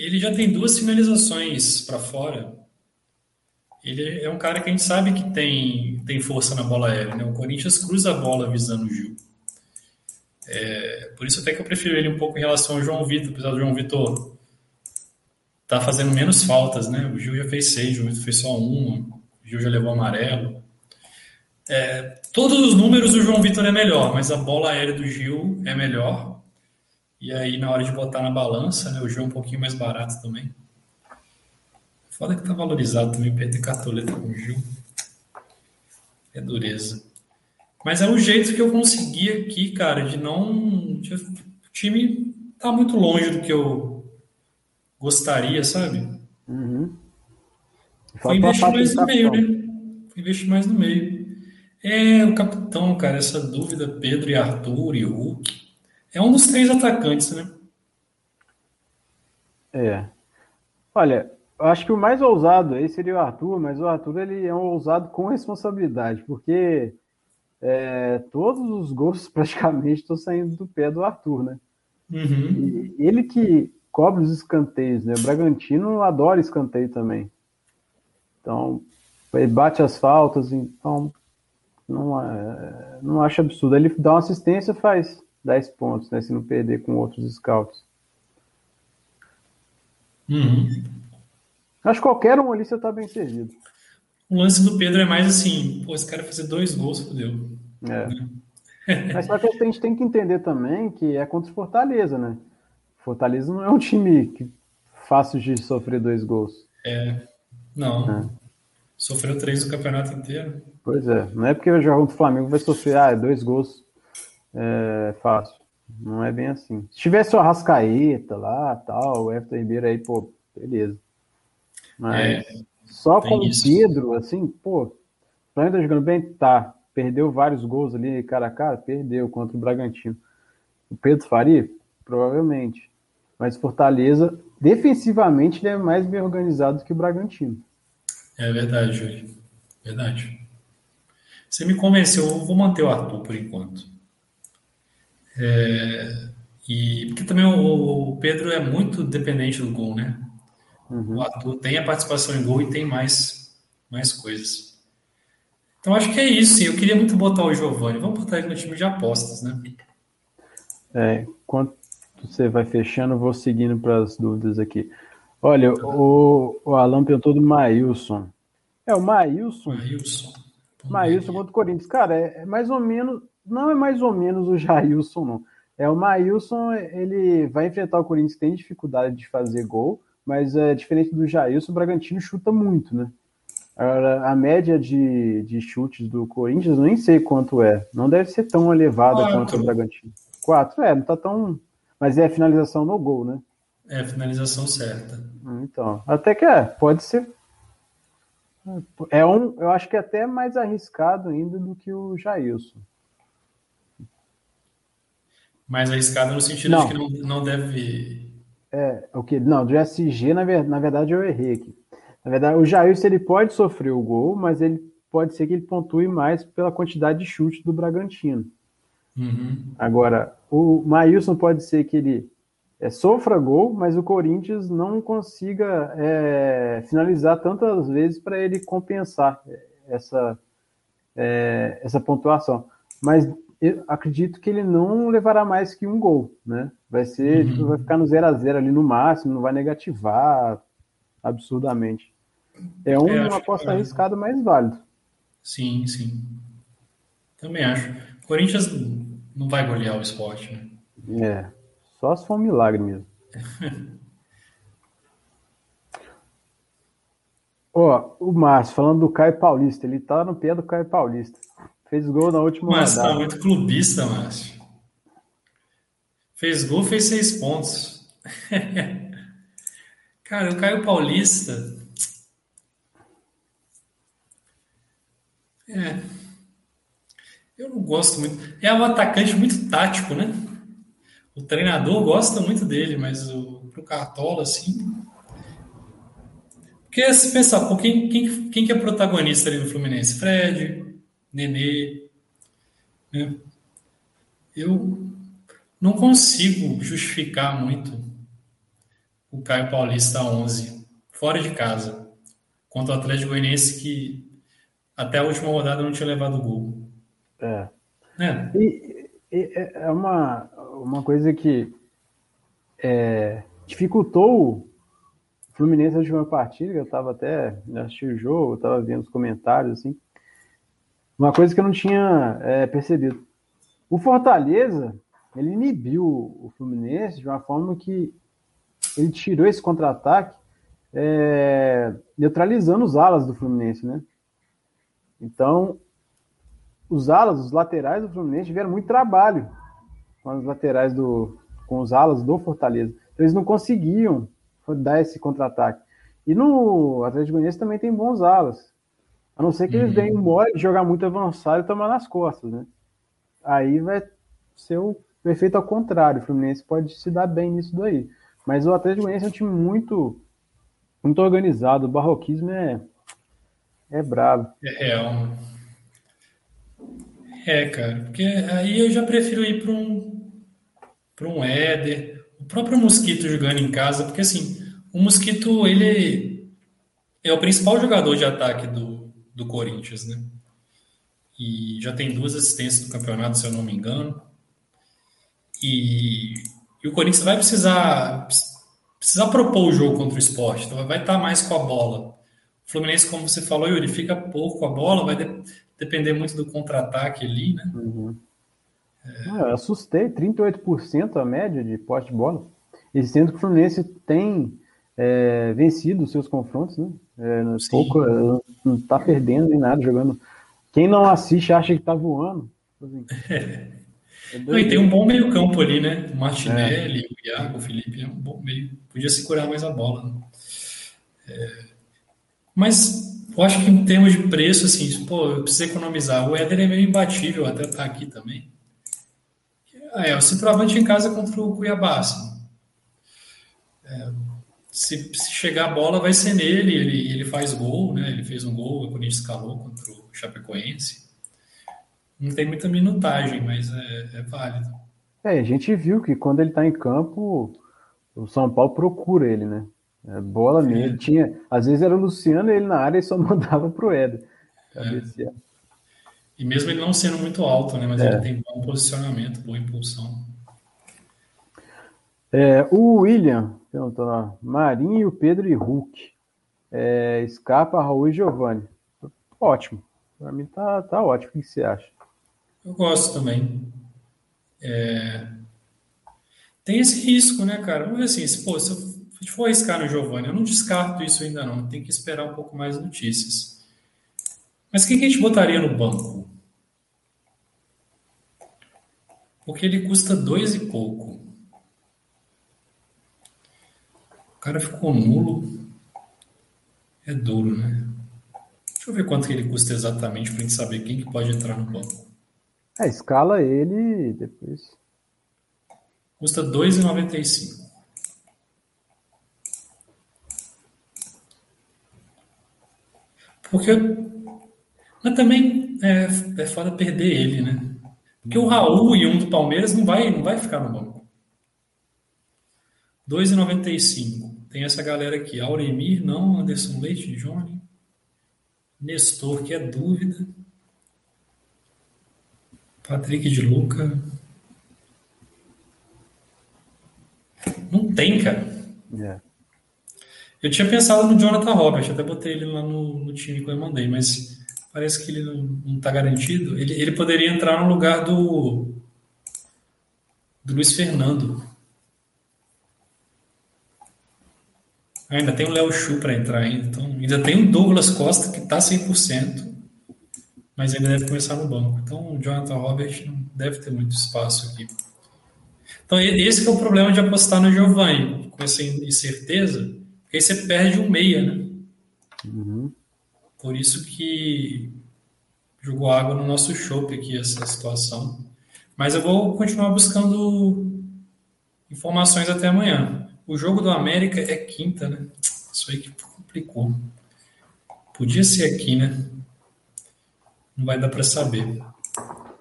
ele já tem duas finalizações para fora ele é um cara que a gente sabe que tem, tem força na bola aérea. Né? O Corinthians cruza a bola visando o Gil. É, por isso até que eu prefiro ele um pouco em relação ao João Vitor, apesar do João Vitor tá fazendo menos faltas, né? O Gil já fez seis, o Vitor fez só uma, o Gil já levou amarelo. É, todos os números o João Vitor é melhor, mas a bola aérea do Gil é melhor. E aí, na hora de botar na balança, né, o Gil é um pouquinho mais barato também. Foda que tá valorizado também perder cartoleta com o Gil. É dureza. Mas é um jeito que eu consegui aqui, cara, de não. O time tá muito longe do que eu gostaria, sabe? Uhum. Fui investir mais no meio, né? Fui investir mais no meio. É, o capitão, cara, essa dúvida, Pedro e Arthur e Hulk. É um dos três atacantes, né? É. Olha, eu acho que o mais ousado aí seria o Arthur, mas o Arthur ele é um ousado com responsabilidade, porque é, todos os gols praticamente estão saindo do pé do Arthur, né? Uhum. E ele que cobre os escanteios, né? O Bragantino adora escanteio também. Então, ele bate as faltas, então não, é, não acho absurdo. Ele dá uma assistência, faz 10 pontos, né? Se não perder com outros scouts. Uhum. Acho que qualquer um ali você tá bem servido. O lance do Pedro é mais assim, pô, esse cara fazer dois gols, fodeu. É. Mas só que a gente tem que entender também que é contra o Fortaleza, né? Fortaleza não é um time que fácil de sofrer dois gols. É, não. É. Sofreu três no campeonato inteiro. Pois é, não é porque o jogo do Flamengo vai sofrer ah, dois gols é, fácil. Não é bem assim. Se tivesse o Arrascaeta lá, tal, o Everton Ribeiro aí, pô, beleza. Mas é, só com o Pedro, assim, pô, o Flamengo tá jogando bem? Tá. Perdeu vários gols ali, cara a cara? Perdeu contra o Bragantino. O Pedro Faria? Provavelmente. Mas Fortaleza, defensivamente, ele é mais bem organizado que o Bragantino. É verdade, Júlio. Verdade. Você me convenceu, eu vou manter o Arthur por enquanto. É, e porque também o, o, Pedro é muito dependente do gol, né? Uhum. O Arthur tem a participação em gol e tem mais, mais coisas. Então acho que é isso, sim. Eu queria muito botar o Giovanni. Vamos botar ele no time de apostas, né? É, enquanto você vai fechando, vou seguindo para as dúvidas aqui. Olha, o, o Alan perguntou do Maílson. É, o Maílson. Maílson. Maílson contra o Corinthians. Cara, é, é, mais ou menos. Não é mais ou menos o Jailson, não. É o Maílson, ele vai enfrentar o Corinthians, tem dificuldade de fazer gol, mas é diferente do Jailson, o Bragantino chuta muito, né? Agora, a média de, de chutes do Corinthians, eu nem sei quanto é. Não deve ser tão elevada Quatro. quanto o Bragantino. Quatro, é, não tá tão. Mas é a finalização no gol, né? É a finalização certa. Então, até que é, pode ser. É um, eu acho que é até mais arriscado ainda do que o Jailson. Mais arriscado no sentido não. de que não, não deve. É, o que? Não, do SG, na, ver, na verdade, eu errei aqui. Na verdade, o Jailson ele pode sofrer o gol, mas ele pode ser que ele pontue mais pela quantidade de chutes do Bragantino. Uhum. Agora, o Maílson pode ser que ele é, sofra gol, mas o Corinthians não consiga é, finalizar tantas vezes para ele compensar essa, é, essa pontuação. Mas eu acredito que ele não levará mais que um gol, né? Vai ser, uhum. tipo, vai ficar no 0 a 0 ali no máximo, não vai negativar absurdamente. É um, uma aposta que... arriscada, mais válido. Sim, sim. Também acho. Corinthians não vai golear o esporte, né? É. Só se for um milagre mesmo. Ó, oh, o Márcio, falando do Caio Paulista, ele tá no pé do Caio Paulista. Fez gol na última Mas rodada. tá muito clubista, Márcio. Fez gol, fez seis pontos. Cara, o Caio Paulista. É. Eu não gosto muito. É um atacante muito tático, né? o treinador gosta muito dele, mas o, pro Cartola, assim. Porque se pensar, pô, quem, quem, quem que é protagonista ali no Fluminense? Fred, Nenê. Né? Eu não consigo justificar muito o Caio Paulista 11, fora de casa, contra o Atlético Goianiense que até a última rodada não tinha levado gol. É. é. E, e, é uma, uma coisa que é, dificultou o Fluminense na última partida, eu estava até assistindo o jogo, estava vendo os comentários, assim. Uma coisa que eu não tinha é, percebido. O Fortaleza, ele inibiu o Fluminense de uma forma que ele tirou esse contra-ataque é, neutralizando os alas do Fluminense, né? Então, os alas, os laterais do Fluminense tiveram muito trabalho com as laterais do. com os alas do Fortaleza. Então, eles não conseguiam dar esse contra-ataque. E no Atlético Goianiense também tem bons alas. A não ser que eles uhum. deem um mole de jogar muito avançado e tomar nas costas, né? Aí vai ser o efeito ao contrário. O Fluminense pode se dar bem nisso daí. Mas o Atlético Goianiense é um time muito, muito organizado. O barroquismo é, é brabo. É real. É, cara, porque aí eu já prefiro ir para um, para um Éder, o próprio Mosquito jogando em casa, porque assim, o Mosquito, ele é o principal jogador de ataque do, do Corinthians, né? E já tem duas assistências do campeonato, se eu não me engano. E, e o Corinthians vai precisar precisar propor o jogo contra o esporte, então vai estar mais com a bola. O Fluminense, como você falou, Yuri, fica pouco com a bola, vai de, depender muito do contra-ataque ali, né? Uhum. É... Ah, eu assustei, 38% a média de poste de bola. E sendo que o Fluminense tem é, vencido os seus confrontos, né? É, pouco, não está perdendo nem nada, jogando. Quem não assiste acha que está voando. Assim. É e tem um bom meio campo ali, né? O Martinelli, é. o Iago, o Felipe, é um bom meio. Podia segurar mais a bola. Né? É... Mas eu acho que em termos de preço, assim, pô, eu preciso economizar. O Éder é meio imbatível, até tá aqui também. Ah, é, o centroavante em casa contra o Cuiabá, assim. É, se, se, chegar a bola, vai ser nele, ele, ele faz gol, né? Ele fez um gol, o Corinthians escalou contra o Chapecoense. Não tem muita minutagem, mas é, é válido. É, a gente viu que quando ele está em campo, o São Paulo procura ele, né? É, bola é. nele. Tinha, às vezes era o Luciano ele na área e só mandava pro Éder. É. E mesmo ele não sendo muito alto, né? Mas é. ele tem bom posicionamento, boa impulsão. É, o William perguntou lá, Marinho, Pedro e Hulk. É, Scarpa, Raul e Giovanni. Ótimo. Para mim tá, tá ótimo. O que você acha? Eu gosto também. É... Tem esse risco, né, cara? Vamos ver assim, se, pô, se eu for arriscar no Giovanni, eu não descarto isso ainda não. Tem que esperar um pouco mais notícias. Mas quem que a gente botaria no banco? Porque ele custa dois e pouco. O cara ficou nulo. É duro, né? Deixa eu ver quanto que ele custa exatamente para a gente saber quem que pode entrar no banco. É, escala ele depois. Custa R$ 2,95. Porque. Mas também é, é foda perder ele, né? Porque o Raul e um do Palmeiras não vai, não vai ficar no banco. 2,95. Tem essa galera aqui. Auremir, não. Anderson Leite, Johnny. Nestor, que é dúvida. Patrick de Luca. Não tem, cara. É. Eu tinha pensado no Jonathan Robert, até botei ele lá no, no time que eu mandei, mas parece que ele não está garantido. Ele, ele poderia entrar no lugar do, do Luiz Fernando. Ainda tem o Léo Chu para entrar ainda. Então, ainda tem o Douglas Costa, que está 100% mas ele deve começar no banco. Então, o Jonathan Robert não deve ter muito espaço aqui. Então, esse é o problema de apostar no Giovanni, com essa incerteza, porque aí você perde um meia, né? Uhum. Por isso que jogou água no nosso chope aqui, essa situação. Mas eu vou continuar buscando informações até amanhã. O jogo do América é quinta, né? Isso aí que complicou. Podia ser aqui, né? não vai dar para saber.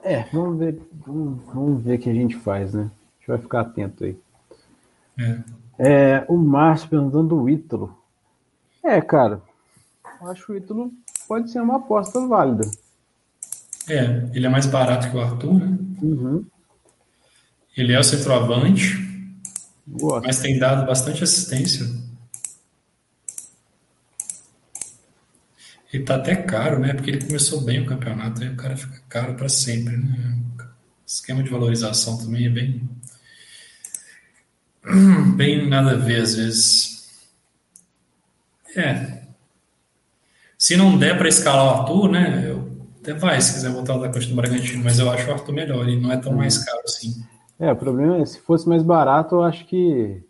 É, vamos ver, vamos, vamos ver o que a gente faz, né? A gente vai ficar atento aí. É. é o Márcio perguntando do Ítalo. É, cara, acho que o Ítalo pode ser uma aposta válida. É, ele é mais barato que o Arthur, né? Uhum. Ele é o centroavante, Gosto. mas tem dado bastante assistência. Ele tá até caro, né? Porque ele começou bem o campeonato, aí o cara fica caro para sempre, né? O esquema de valorização também é bem. Bem nada a ver, às vezes. É. Se não der para escalar o Arthur, né? Eu até vai, se quiser botar o da Costa do Bragantino, mas eu acho o Arthur melhor, ele não é tão mais caro assim. É, o problema é, se fosse mais barato, eu acho que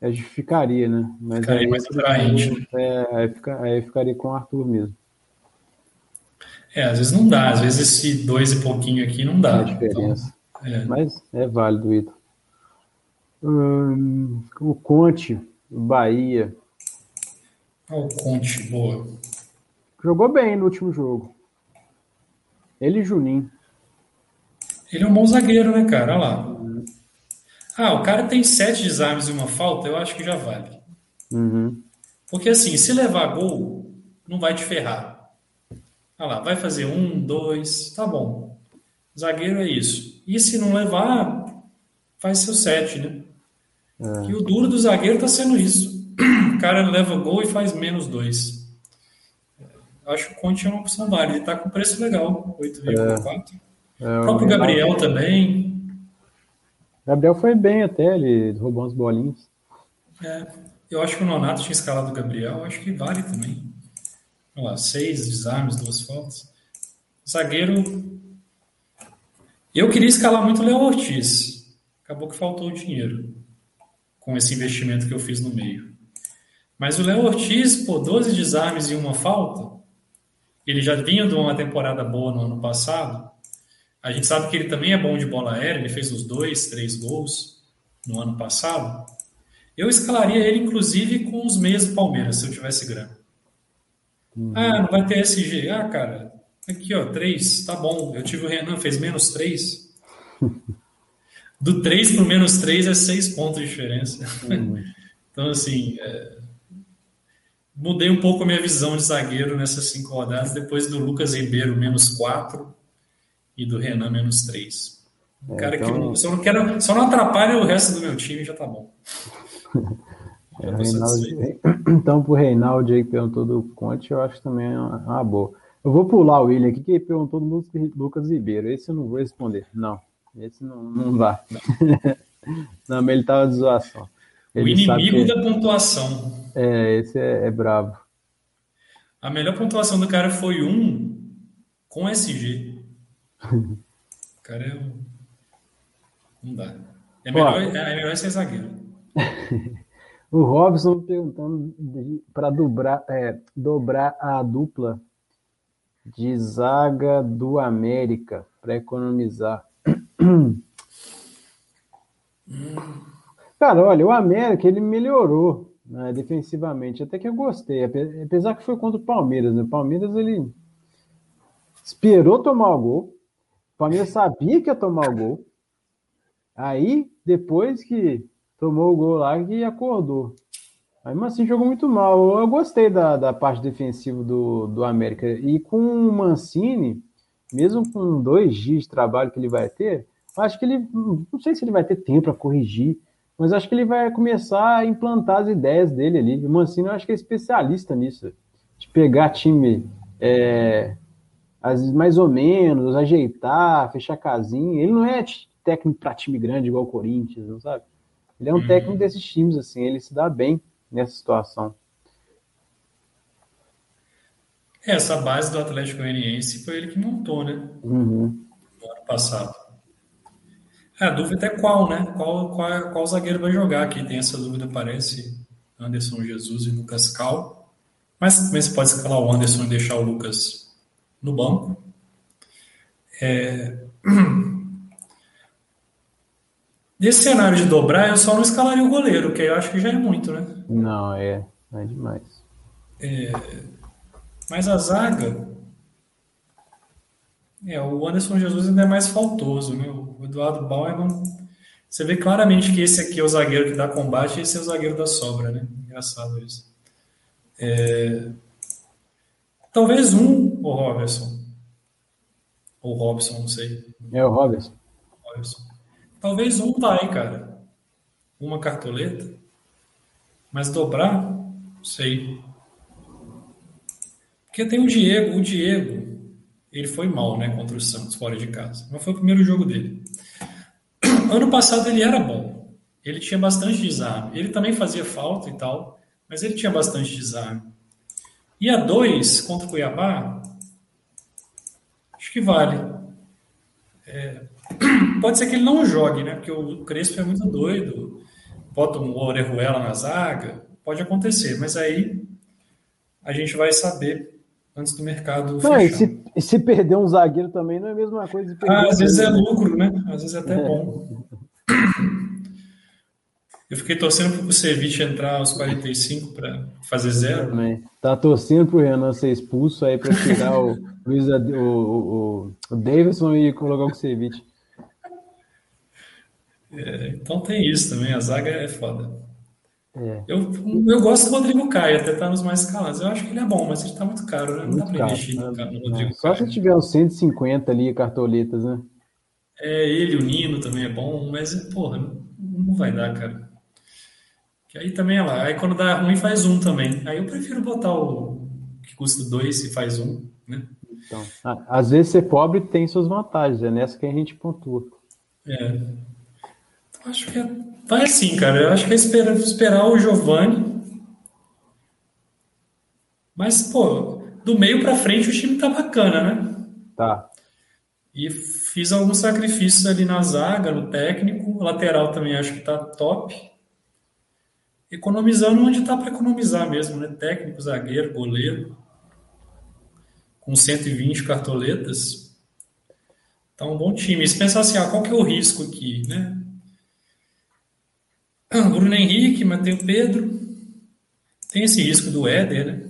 é, justificaria, né? Mas ficaria aí, mais atraente. É, aí, fica, aí ficaria com o Arthur mesmo. É, às vezes não dá, às vezes esse dois e pouquinho aqui não dá. É a diferença. Então, é. Mas é válido, Ito. Hum, o Conte, Bahia. Ah, o Conte, boa. Jogou bem no último jogo. Ele e Juninho. Ele é um bom zagueiro, né, cara? Olha lá. Ah, o cara tem sete desarmes e uma falta, eu acho que já vale. Uhum. Porque assim, se levar gol, não vai te ferrar. Olha lá, vai fazer um, dois, tá bom. Zagueiro é isso. E se não levar, faz seu sete, né? É. E o duro do zagueiro tá sendo isso. O cara leva gol e faz menos dois. Acho que o Conte é uma opção válida. Ele tá com preço legal, 8,4. É, O próprio Gabriel também. Gabriel foi bem até, ele roubou umas bolinhas. É, eu acho que o Nonato tinha escalado o Gabriel, acho que vale também. Olha lá, seis desarmes, duas faltas. Zagueiro. Eu queria escalar muito o Léo Ortiz. Acabou que faltou o dinheiro com esse investimento que eu fiz no meio. Mas o Léo Ortiz, pô, 12 desarmes e uma falta. Ele já vinha de uma temporada boa no ano passado. A gente sabe que ele também é bom de bola aérea, ele fez os dois, três gols no ano passado. Eu escalaria ele, inclusive, com os meias do Palmeiras, se eu tivesse grana. Ah, não vai ter SG. Ah, cara, aqui, ó, três, tá bom. Eu tive o Renan, fez menos três. Do 3 para o menos 3 é 6 pontos de diferença. Então, assim, é, mudei um pouco a minha visão de zagueiro nessas cinco rodadas, depois do Lucas Ribeiro menos 4 e do Renan menos 3. Um É, cara que então- não, só, não quero, só não atrapalha o resto do meu time, já tá bom. É. Reinaldo- Então, pro Reinaldo aí que perguntou do Conte, eu acho que também é uma, uma boa. Eu vou pular o William aqui, que ele perguntou do Lucas- Lucas Ribeiro. Esse eu não vou responder. Não, esse não, não vai. não, mas ele tava de zoação. O Ele sabe inimigo da pontuação. É, esse é, é brabo. A melhor pontuação do cara foi um com SG. O cara é um. Não dá. É melhor, é melhor ser zagueiro. O Robson perguntando para dobrar, é, dobrar a dupla de zaga do América para economizar. Cara, olha, o América ele melhorou né, defensivamente, até que eu gostei, ape- apesar que foi contra o Palmeiras. Né? O Palmeiras ele esperou tomar o gol, o Palmeiras sabia que ia tomar o gol, aí depois que tomou o gol lá que acordou. Aí, mas assim, jogou muito mal. Eu gostei da, da parte defensiva do, do América. E com o Mancini, mesmo com dois dias de trabalho que ele vai ter, acho que ele. Não sei se ele vai ter tempo para corrigir, mas acho que ele vai começar a implantar as ideias dele ali. O Mancini, eu acho que é especialista nisso. De pegar time é, às vezes, mais ou menos, ajeitar, fechar casinha. Ele não é técnico para time grande igual o Corinthians, não sabe? Ele é um técnico desses times, assim, ele se dá bem nessa situação. É, Essa base do Atlético Goianiense foi ele que montou, né? Uhum. No ano passado. É, a dúvida é qual, né? Qual, qual, qual zagueiro vai jogar aqui? Tem essa dúvida, parece. Anderson Jesus e Lucas Cal. Mas também você pode escalar o Anderson e deixar o Lucas no banco. É... Nesse cenário de dobrar, eu só não escalaria o goleiro, que eu acho que já é muito, né? Não, é, é demais. Mas a zaga. É, o Anderson Jesus ainda é mais faltoso, né? O Eduardo Bauerman. Você vê claramente que esse aqui é o zagueiro que dá combate e esse é o zagueiro da sobra, né? Engraçado isso. É, Talvez um, o Robertson. Ou Robson, não sei. É o Robertson. Robertson. Talvez um vai, cara. Uma cartoleta. Mas dobrar, não sei. Porque tem o Diego. O Diego, ele foi mal, né, contra o Santos, fora de casa. Mas foi o primeiro jogo dele. Ano passado ele era bom. Ele tinha bastante desarme. Ele também fazia falta e tal, mas ele tinha bastante desarme. E a 2 contra o Cuiabá, acho que vale. É, pode ser que ele não jogue, né? Porque o Crespo é muito doido. Bota um Orejuela na zaga. Pode acontecer, mas aí a gente vai saber antes do mercado Não, e se, e se perder um zagueiro também não é a mesma coisa Ah, às um vezes é zagueiro. lucro, né? Às vezes é até bom. Eu fiquei torcendo pro Ceviche entrar aos 45 para fazer zero. também. Tá torcendo pro Renan ser expulso aí pra tirar o Luiz o, o, o Davidson e colocar o Kusevich. É, então tem isso também, a zaga é foda. É. Eu, eu gosto do Rodrigo Caio, até tá nos mais escalados. Eu acho que ele é bom, mas ele tá muito caro, né? Não muito dá pra investir no, no Rodrigo Só Caio. Só se tiver uns 150 ali, cartoletas, né? É, ele, o Nino também é bom, mas, porra, não vai dar, cara. Que aí também é lá. Aí quando dá ruim, faz um também. Aí eu prefiro botar o que custa dois e faz um, né? Então, às vezes ser pobre tem suas vantagens, é nessa que a gente pontua. É. Acho que é... vai assim, cara. Eu acho que é esperar, esperar o Giovanni. Mas, pô, do meio para frente o time tá bacana, né? Tá. E fiz alguns sacrifícios ali na zaga, no técnico. Lateral também acho que tá top. Economizando onde tá para economizar mesmo, né? Técnico, zagueiro, goleiro com 120 cartoletas. Tá um bom time. E se pensar assim, ah, qual que é o risco aqui, né? Ah, Bruno Henrique, mas tem o Pedro. Tem esse risco do Éder, né?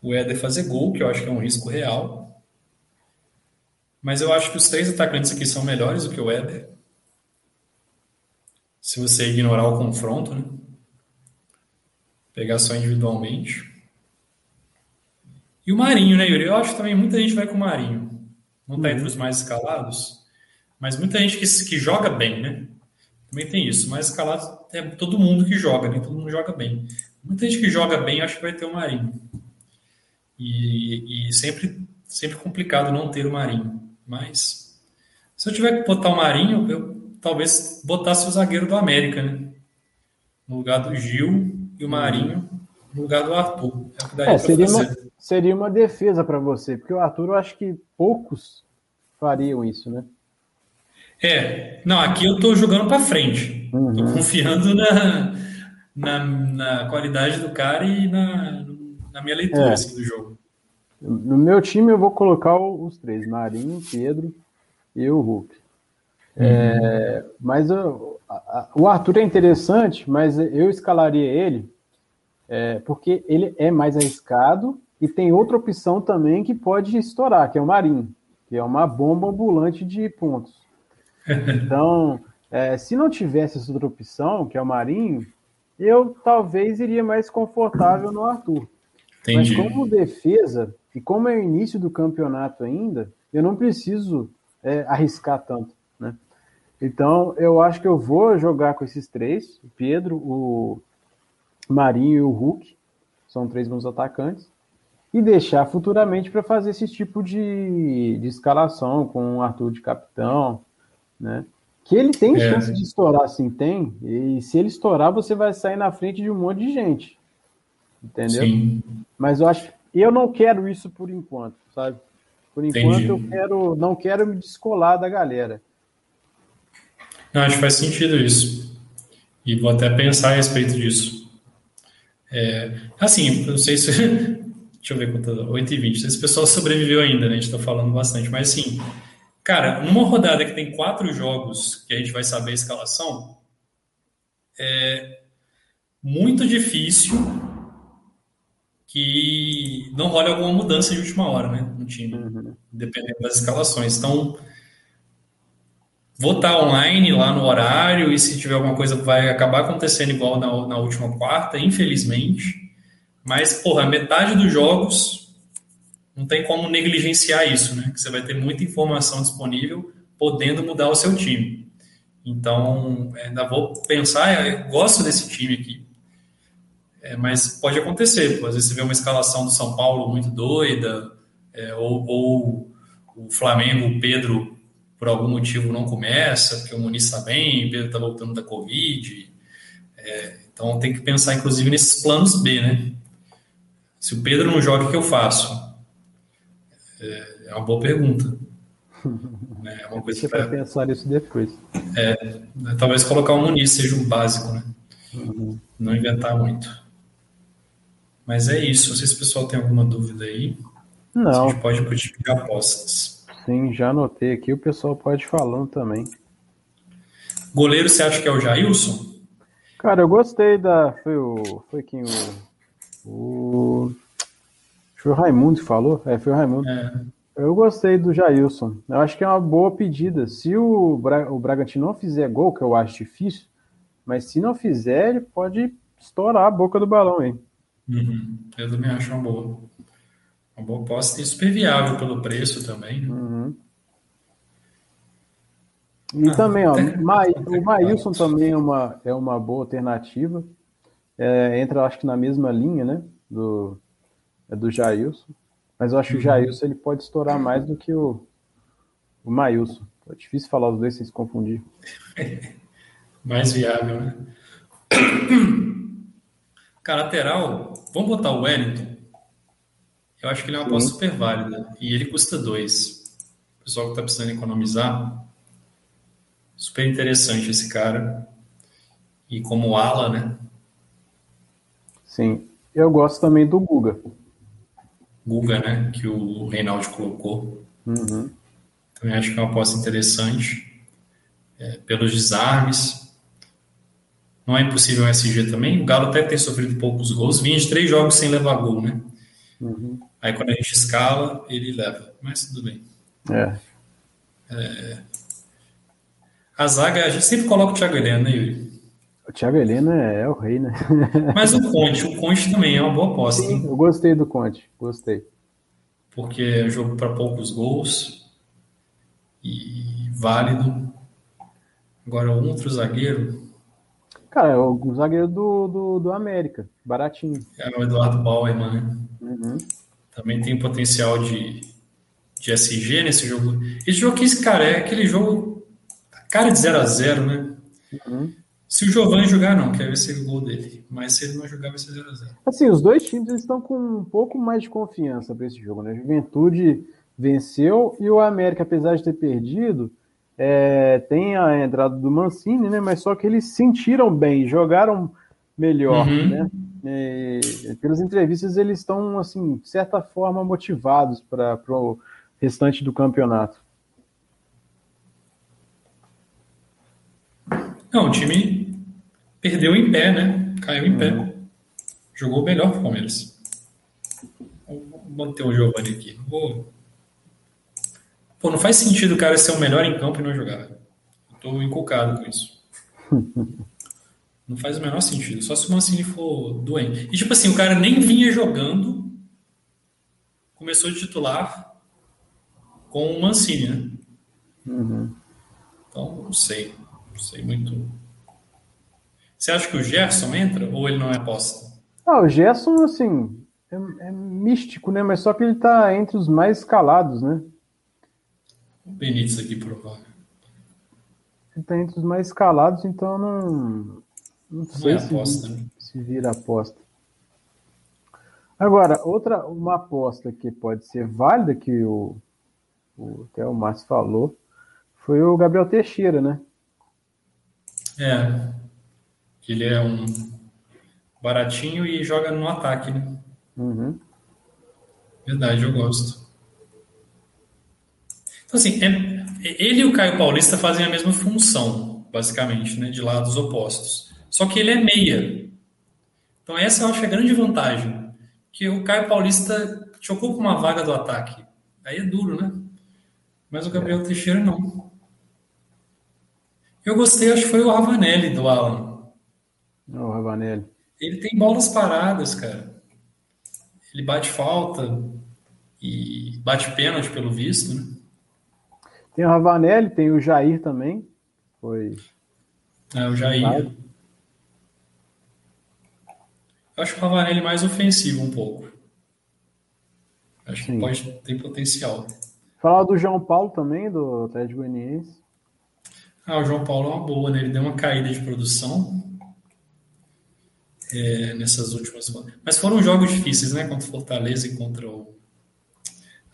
O Éder fazer gol, que eu acho que é um risco real. Mas eu acho que os três atacantes aqui são melhores do que o Éder. Se você ignorar o confronto, né? Pegar só individualmente. E o Marinho, né, Yuri? Eu acho que também muita gente vai com o Marinho. Não está entre os mais escalados, mas muita gente que, que joga bem, né? Também tem isso. Mais escalado é todo mundo que joga, nem né? todo mundo joga bem. Muita gente que joga bem, acho que vai ter o Marinho. E, e sempre, sempre complicado não ter o Marinho. Mas se eu tiver que botar o Marinho, eu talvez botasse o zagueiro do América, né? No lugar do Gil e o Marinho no lugar do Arthur. É, o que daria é, seria. Uma seria uma defesa para você, porque o Arthur eu acho que poucos fariam isso, né? É, não, aqui eu estou jogando para frente. Estou uhum. confiando na, na, na, qualidade do cara e na, na minha leitura é. assim, do jogo. No meu time eu vou colocar os três, Marinho, Pedro e o Hulk. Uhum. É, mas o, o Arthur é interessante, mas eu escalaria ele é, porque ele é mais arriscado e tem outra opção também que pode estourar, que é o Marinho, que é uma bomba ambulante de pontos. Então, é, se não tivesse essa outra opção, que é o Marinho, eu talvez iria mais confortável no Arthur. Entendi. Mas como defesa, e como é o início do campeonato ainda, eu não preciso é, arriscar tanto. Né? Então, eu acho que eu vou jogar com esses três: o Pedro, o Marinho e o Hulk. São três bons atacantes e deixar futuramente para fazer esse tipo de, de escalação com o Arthur de capitão, né? Que ele tem é. chance de estourar, sim, tem. E se ele estourar, você vai sair na frente de um monte de gente. Entendeu? Sim. Mas eu acho eu não quero isso por enquanto, sabe? Por enquanto Entendi. eu quero, não quero me descolar da galera. Não, acho que faz sentido isso. E vou até pensar a respeito disso. É, assim, não sei se Deixa eu ver quanto. 8h20. Esse pessoal sobreviveu ainda, né? A gente tá falando bastante. Mas assim, cara, numa rodada que tem quatro jogos que a gente vai saber a escalação, é muito difícil que não role alguma mudança de última hora, né? No time, uhum. dependendo das escalações. Então, votar online lá no horário e se tiver alguma coisa vai acabar acontecendo igual na, na última quarta, infelizmente. Mas, porra, metade dos jogos não tem como negligenciar isso, né? Que você vai ter muita informação disponível, podendo mudar o seu time. Então, ainda vou pensar, eu gosto desse time aqui. É, mas pode acontecer, às vezes você vê uma escalação do São Paulo muito doida, é, ou, ou, o Flamengo, o Pedro, por algum motivo não começa, porque o Muniz está bem, o Pedro está voltando da Covid. É, então tem que pensar, inclusive, nesses planos B, né? Se o Pedro não joga, o que eu faço? É, é uma boa pergunta. É uma coisa Você que vai pensar nisso depois. É, talvez colocar o Muniz seja o básico, né? Uhum. Não inventar muito. Mas é isso. Não sei se o pessoal tem alguma dúvida aí. Não. A gente pode multiplicar apostas. Sim, já anotei aqui. O pessoal pode ir falando também. Goleiro, você acha que é o Jailson? Cara, eu gostei da. Foi o. Foi quem o. O... Foi o Raimundo que falou? É, foi o Raimundo. É. Eu gostei do Jailson. Eu acho que é uma boa pedida. Se o, Bra o Bragantino não fizer gol, que eu acho difícil, mas se não fizer, ele pode estourar a boca do balão, hein? Uhum. Eu também acho uma boa. Uma boa aposta e super viável pelo preço também. Né? Uhum. E ah, também, ó, o Maílson também é uma, é uma boa alternativa. É, entra, acho que na mesma linha, né? Do, é do Jailson. Mas eu acho que o uhum. Jailson ele pode estourar mais do que o, o Maílson. É difícil falar os dois sem se confundir. mais viável, né? Cara, lateral, vamos botar o Wellington. Eu acho que ele é uma aposta super válida. E ele custa dois. O pessoal que está precisando economizar. Super interessante esse cara. E como ala, né? Sim. Eu gosto também do Guga. Guga, né? Que o Reinaldo colocou. Uhum. Também acho que é uma aposta interessante. É, pelos desarmes. Não é impossível um SG também. O Galo até tem sofrido poucos gols. Vinha de três jogos sem levar gol, né? Uhum. Aí quando a gente escala, ele leva. Mas tudo bem. É. é... A zaga, a gente sempre coloca o Thiago Helena, né, Yuri? O Thiago Helena é, é o rei, né? Mas o Conte, o Conte também é uma boa aposta. Sim, eu gostei do Conte, gostei. Porque é jogo para poucos gols e válido. Agora, outro zagueiro, Cara, é o zagueiro do, do, do América, baratinho. É o Eduardo Bauerman, né? Uhum. Também tem potencial de, de SG nesse jogo. Esse jogo aqui, cara, é aquele jogo cara de 0 a 0 né? Uhum. Se o Giovanni jogar, não, quer ver se o gol dele. Mas se ele não jogar, vai ser 0 a 0 Assim, os dois times estão com um pouco mais de confiança para esse jogo, né? A Juventude venceu e o América, apesar de ter perdido, é, tem a entrada do Mancini, né? Mas só que eles sentiram bem, jogaram melhor, uhum. né? E, pelas entrevistas eles estão assim, de certa forma motivados para o restante do campeonato. Não, o time perdeu em pé, né? Caiu em uhum. pé. Jogou melhor que o Palmeiras. Vou manter o Giovanni aqui. Vou Pô, não faz sentido o cara ser o melhor em campo e não jogar. Eu tô inculcado com isso. não faz o menor sentido. Só se o Mancini for doente. E tipo assim, o cara nem vinha jogando, começou de titular com o Mancini, né? Uhum. Então, não sei. Não sei muito. Você acha que o Gerson entra ou ele não é aposta? Ah, o Gerson, assim, é, é místico, né? Mas só que ele tá entre os mais escalados, né? O Benítez aqui provável. Ele está entre os mais escalados, então não, não sei é aposta, se, né? se vira aposta. Agora, outra uma aposta que pode ser válida, que o, o até o Márcio falou, foi o Gabriel Teixeira, né? É. Ele é um baratinho e joga no ataque, né? Uhum. Verdade, eu gosto. Então, assim, é, ele e o Caio Paulista fazem a mesma função, basicamente, né, de lados opostos. Só que ele é meia. Então, essa eu acho a grande vantagem. Que o Caio Paulista chocou com uma vaga do ataque. Aí é duro, né? Mas o Gabriel Teixeira não. Eu gostei, acho que foi o Ravanelli do Alan. O Ravanelli. Ele tem bolas paradas, cara. Ele bate falta e bate pênalti, pelo visto, né? Tem o Ravanelli, tem o Jair também. Foi. É, o Jair. Eu acho o Ravanelli mais ofensivo um pouco. Acho Sim. que pode ter potencial. Falar do João Paulo também, do Atlético Goianiense. Ah, o João Paulo é uma boa, né? Ele deu uma caída de produção é, nessas últimas. Mas foram jogos difíceis, né? Contra o Fortaleza e contra o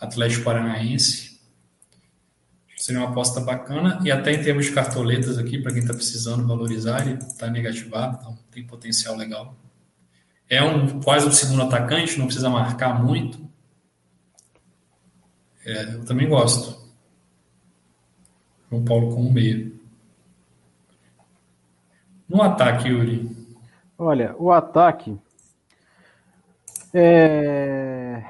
Atlético Paranaense. Seria uma aposta bacana. E até em termos de cartoletas aqui, para quem está precisando valorizar, ele está negativado, então tem potencial legal. É um quase um segundo atacante, não precisa marcar muito. É, eu também gosto. João Paulo como meio. No ataque, Yuri. Olha, o ataque. É...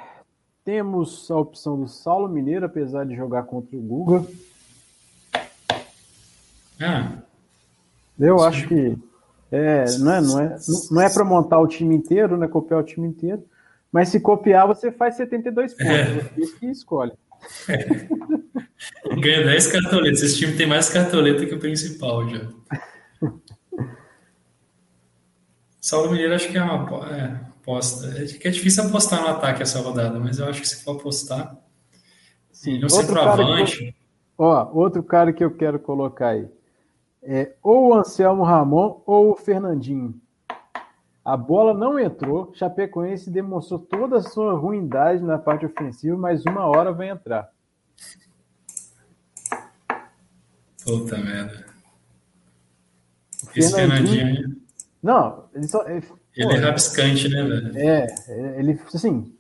Temos a opção do Saulo Mineiro, apesar de jogar contra o Guga. Ah, Eu Sim. acho que é, não é, não é, não é para montar o time inteiro, né? Copiar o time inteiro. Mas se copiar, você faz 72 pontos. É. Você que escolhe. ganha 10 cartoletas. Esse time tem mais cartoleta que o principal já. Saulo Mineiro acho que é uma é, aposta. É que é difícil apostar no ataque essa rodada, mas eu acho que se for apostar. Sim. cara, que eu, centroavante. ó, outro cara que eu quero colocar aí é ou o Anselmo Ramon ou o Fernandinho. A bola não entrou, Chapecoense demonstrou toda a sua ruindade na parte ofensiva, mas uma hora vai entrar. Puta merda. O Esse Fernandinho- Fernandinho, Não, ele só. Ele, ele pô, é rabiscante, né, velho? É, ele, assim,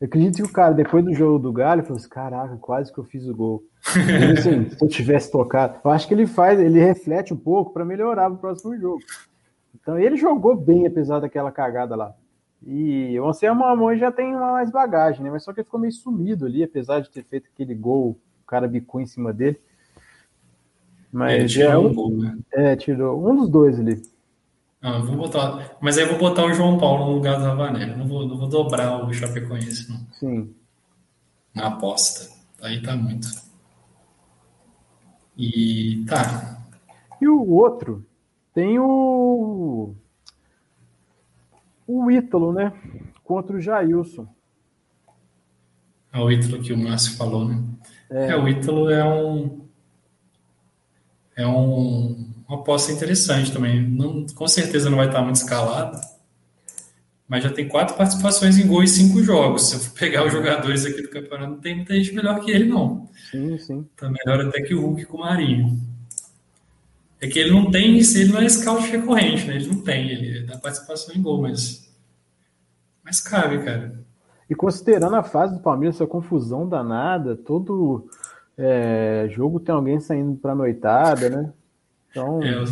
eu acredito que o cara, depois do jogo do Galho, falou assim, caraca, quase que eu fiz o gol. Ele, assim, se eu tivesse tocado, eu acho que ele faz, ele reflete um pouco para melhorar no próximo jogo. Então ele jogou bem, apesar daquela cagada lá. E o Anselmo Ramon já tem mais bagagem, né? Mas só que ele ficou meio sumido ali, apesar de ter feito aquele gol, o cara bicou em cima dele. Mas Ele é, tirou um um- gol, né? é, tirou um dos dois ali. Ah, vou botar. Mas aí eu vou botar o João Paulo no lugar do Ravanelli. Não vou, não vou dobrar o Chapecoense, não. Sim. Na aposta. Aí tá muito. E tá. E o outro tem o. O Ítalo, né? Contra o Jailson. É o Ítalo que o Márcio falou, né? É, o Ítalo é um. É um, uma aposta interessante também. Não, com certeza não vai estar muito escalado. Mas já tem quatro participações em gol e cinco jogos. Se eu for pegar os jogadores aqui do campeonato, não tem muita gente melhor que ele, não. Sim, sim. Tá melhor até que o Hulk com o Marinho. É que ele não tem, ele não é scout recorrente, né? Ele não tem, ele dá participação em gol, mas. Mas cabe, cara. E considerando a fase do Palmeiras, essa confusão danada, todo é, jogo tem alguém saindo pra noitada, né? Então, É,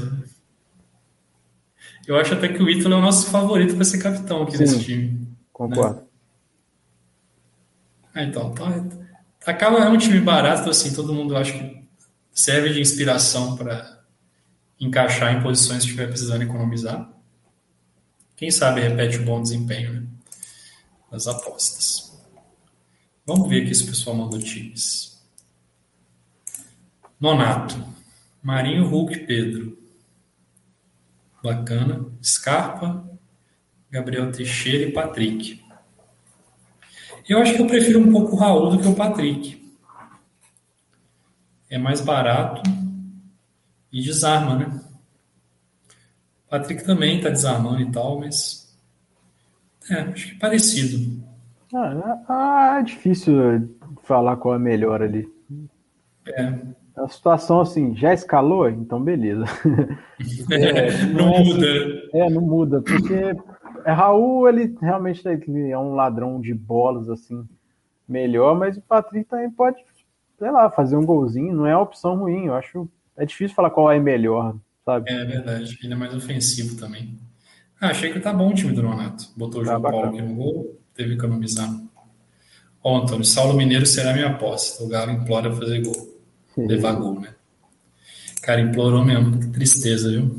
eu... acho até que o Ítalo é o nosso favorito para ser capitão aqui Sim. desse time. concordo. Ah, então, tá, acaba é um time barato, assim, todo mundo acha que serve de inspiração para encaixar em posições que estiver precisando economizar. Quem sabe repete o bom desempenho né, das apostas. Vamos ver aqui se o pessoal mandou times. Nonato, Marinho, Hulk, Pedro. Bacana. Scarpa, Gabriel Teixeira e Patrick. Eu acho que eu prefiro um pouco o Raul do que o Patrick. É mais barato e desarma, né? O Patrick também tá desarmando e tal, mas. É, acho que é parecido. Ah, ah, é difícil falar qual é melhor ali. É, A situação assim, já escalou? Então beleza. não é muda. É, não muda, porque é, Raul, ele realmente ele é um ladrão de bolas, assim, melhor, mas o Patrick também pode, sei lá, fazer um golzinho, não é uma opção ruim, eu acho, é difícil falar qual é melhor, sabe? É verdade, ele é mais ofensivo também. Ah, achei que tá bom o time do Nonato. Botou o Tá João Paulo aqui no gol, teve que economizar. Ó, Antônio, Saulo Mineiro será minha aposta. O Galo implora fazer gol. Levar gol, né? Cara, implorou mesmo. Que tristeza, viu?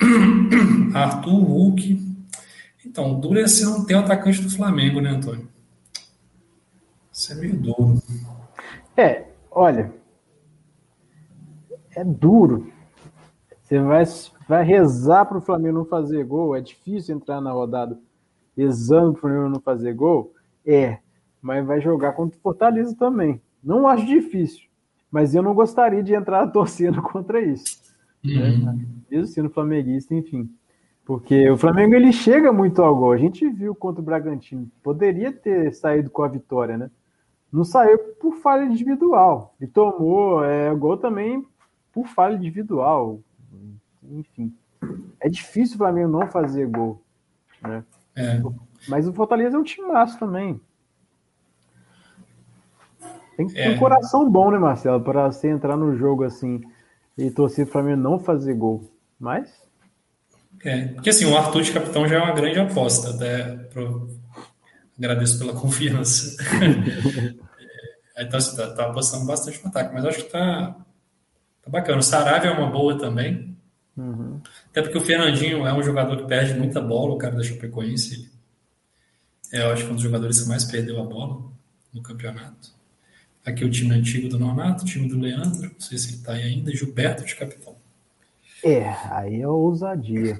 Arthur Hulk. Então, duro é você não ter o atacante do Flamengo, né, Antônio? Isso é meio duro. É, olha, é duro. Você vai, vai rezar para o Flamengo não fazer gol. É difícil entrar na rodada rezando para o Flamengo não fazer gol. É, mas vai jogar contra o Fortaleza também. Não acho difícil, mas eu não gostaria de entrar torcendo contra isso. Uhum. Mesmo sendo flamenguista, enfim. Porque o Flamengo ele chega muito ao gol. A gente viu contra o Bragantino. Poderia ter saído com a vitória, né? Não saiu por falha individual. E tomou é, gol também por falha individual. Enfim. É difícil o Flamengo não fazer gol. Né? É. Mas o Fortaleza é um time massa também. Tem que ter É. um coração bom, né, Marcelo? Para você entrar no jogo assim e torcer para Flamengo não fazer gol. Mas É, porque assim, o Arthur de capitão já é uma grande aposta, até, pro- Agradeço pela confiança. então, você está tá apostando bastante no ataque, mas acho que está tá bacana. O Saravia é uma boa também. Uhum. Até porque o Fernandinho é um jogador que perde muita bola, o cara da Chapecoense. É, eu acho que é um dos jogadores que mais perdeu a bola no campeonato. Aqui o time antigo do Nonato, o time do Leandro, não sei se ele está aí ainda, Gilberto de capitão. É, aí é ousadia.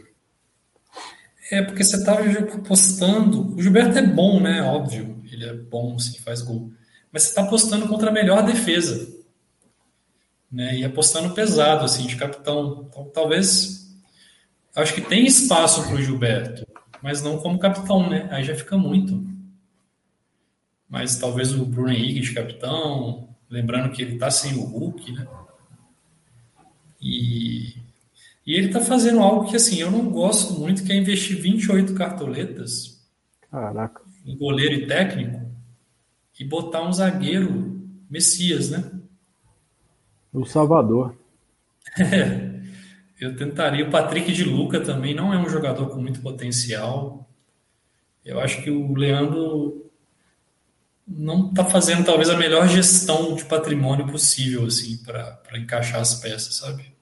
É, porque você estava apostando. O Gilberto é bom, né? Óbvio. Ele é bom, sim, faz gol. Mas você está apostando contra a melhor defesa. Né? E apostando pesado, assim, de capitão. Então, talvez. Acho que tem espaço para o Gilberto, mas não como capitão, né? Aí já fica muito. Mas talvez o Bruno Henrique de capitão. Lembrando que ele está sem o Hulk, né? E e ele está fazendo algo que, assim, eu não gosto muito, que é investir 28 cartoletas Caraca. em goleiro e técnico e botar um zagueiro Messias, né? O Salvador. É, eu tentaria. O Patrick de Luca também não é um jogador com muito potencial. Eu acho que o Leandro não está fazendo talvez a melhor gestão de patrimônio possível assim para encaixar as peças, sabe?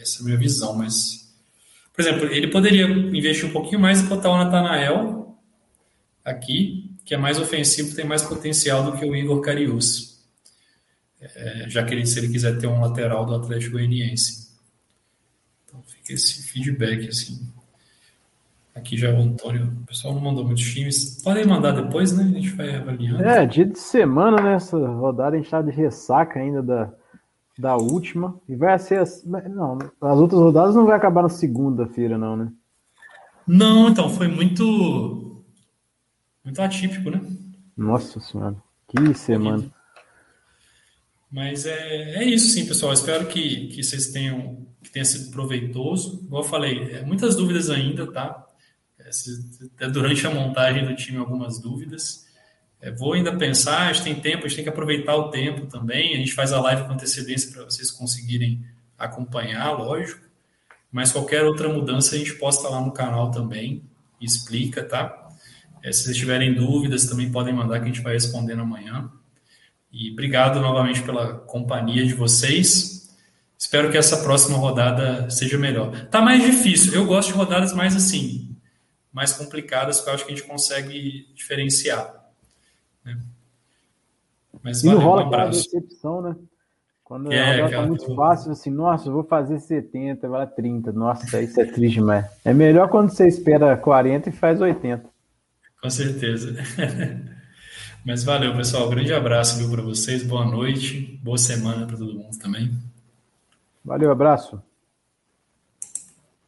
Essa é a minha visão, mas. Por exemplo, ele poderia investir um pouquinho mais e botar o Natanael aqui, que é mais ofensivo, tem mais potencial do que o Igor Carius. É, já que ele, se ele quiser ter um lateral do Atlético Goianiense. Então fica esse feedback assim. Aqui já o Antônio, o pessoal não mandou muitos times. Podem mandar depois, né? A gente vai avaliando. É, dia de semana, né? Essa rodada a gente tá de ressaca ainda da, da última. E vai ser. Não, as outras rodadas não vai acabar na segunda-feira, não, né? Não, então, foi muito. Muito atípico, né? Nossa senhora. Que semana. Mas é, é isso, sim, pessoal. Espero que, que vocês tenham que tenha sido proveitoso. Igual eu falei, é, muitas dúvidas ainda, tá? É, durante a montagem do time, algumas dúvidas. É, vou ainda pensar, a gente tem tempo, a gente tem que aproveitar o tempo também. A gente faz a live com antecedência para vocês conseguirem acompanhar, lógico. Mas qualquer outra mudança a gente posta lá no canal também e explica, tá? É, se vocês tiverem dúvidas, também podem mandar que a gente vai respondendo amanhã. E obrigado novamente pela companhia de vocês. Espero que essa próxima rodada seja melhor. Tá mais difícil. Eu gosto de rodadas mais assim, mais complicadas, porque eu acho que a gente consegue diferenciar. Né? Mas valeu, rola um abraço. decepção, né? Quando é, tá muito fácil, assim, nossa, eu vou fazer 70, vai 30. Nossa, isso é triste demais. É melhor quando você espera 40 e faz 80. Com certeza. Mas valeu, pessoal. Grande abraço viu para vocês. Boa noite. Boa semana para todo mundo também. Valeu, abraço.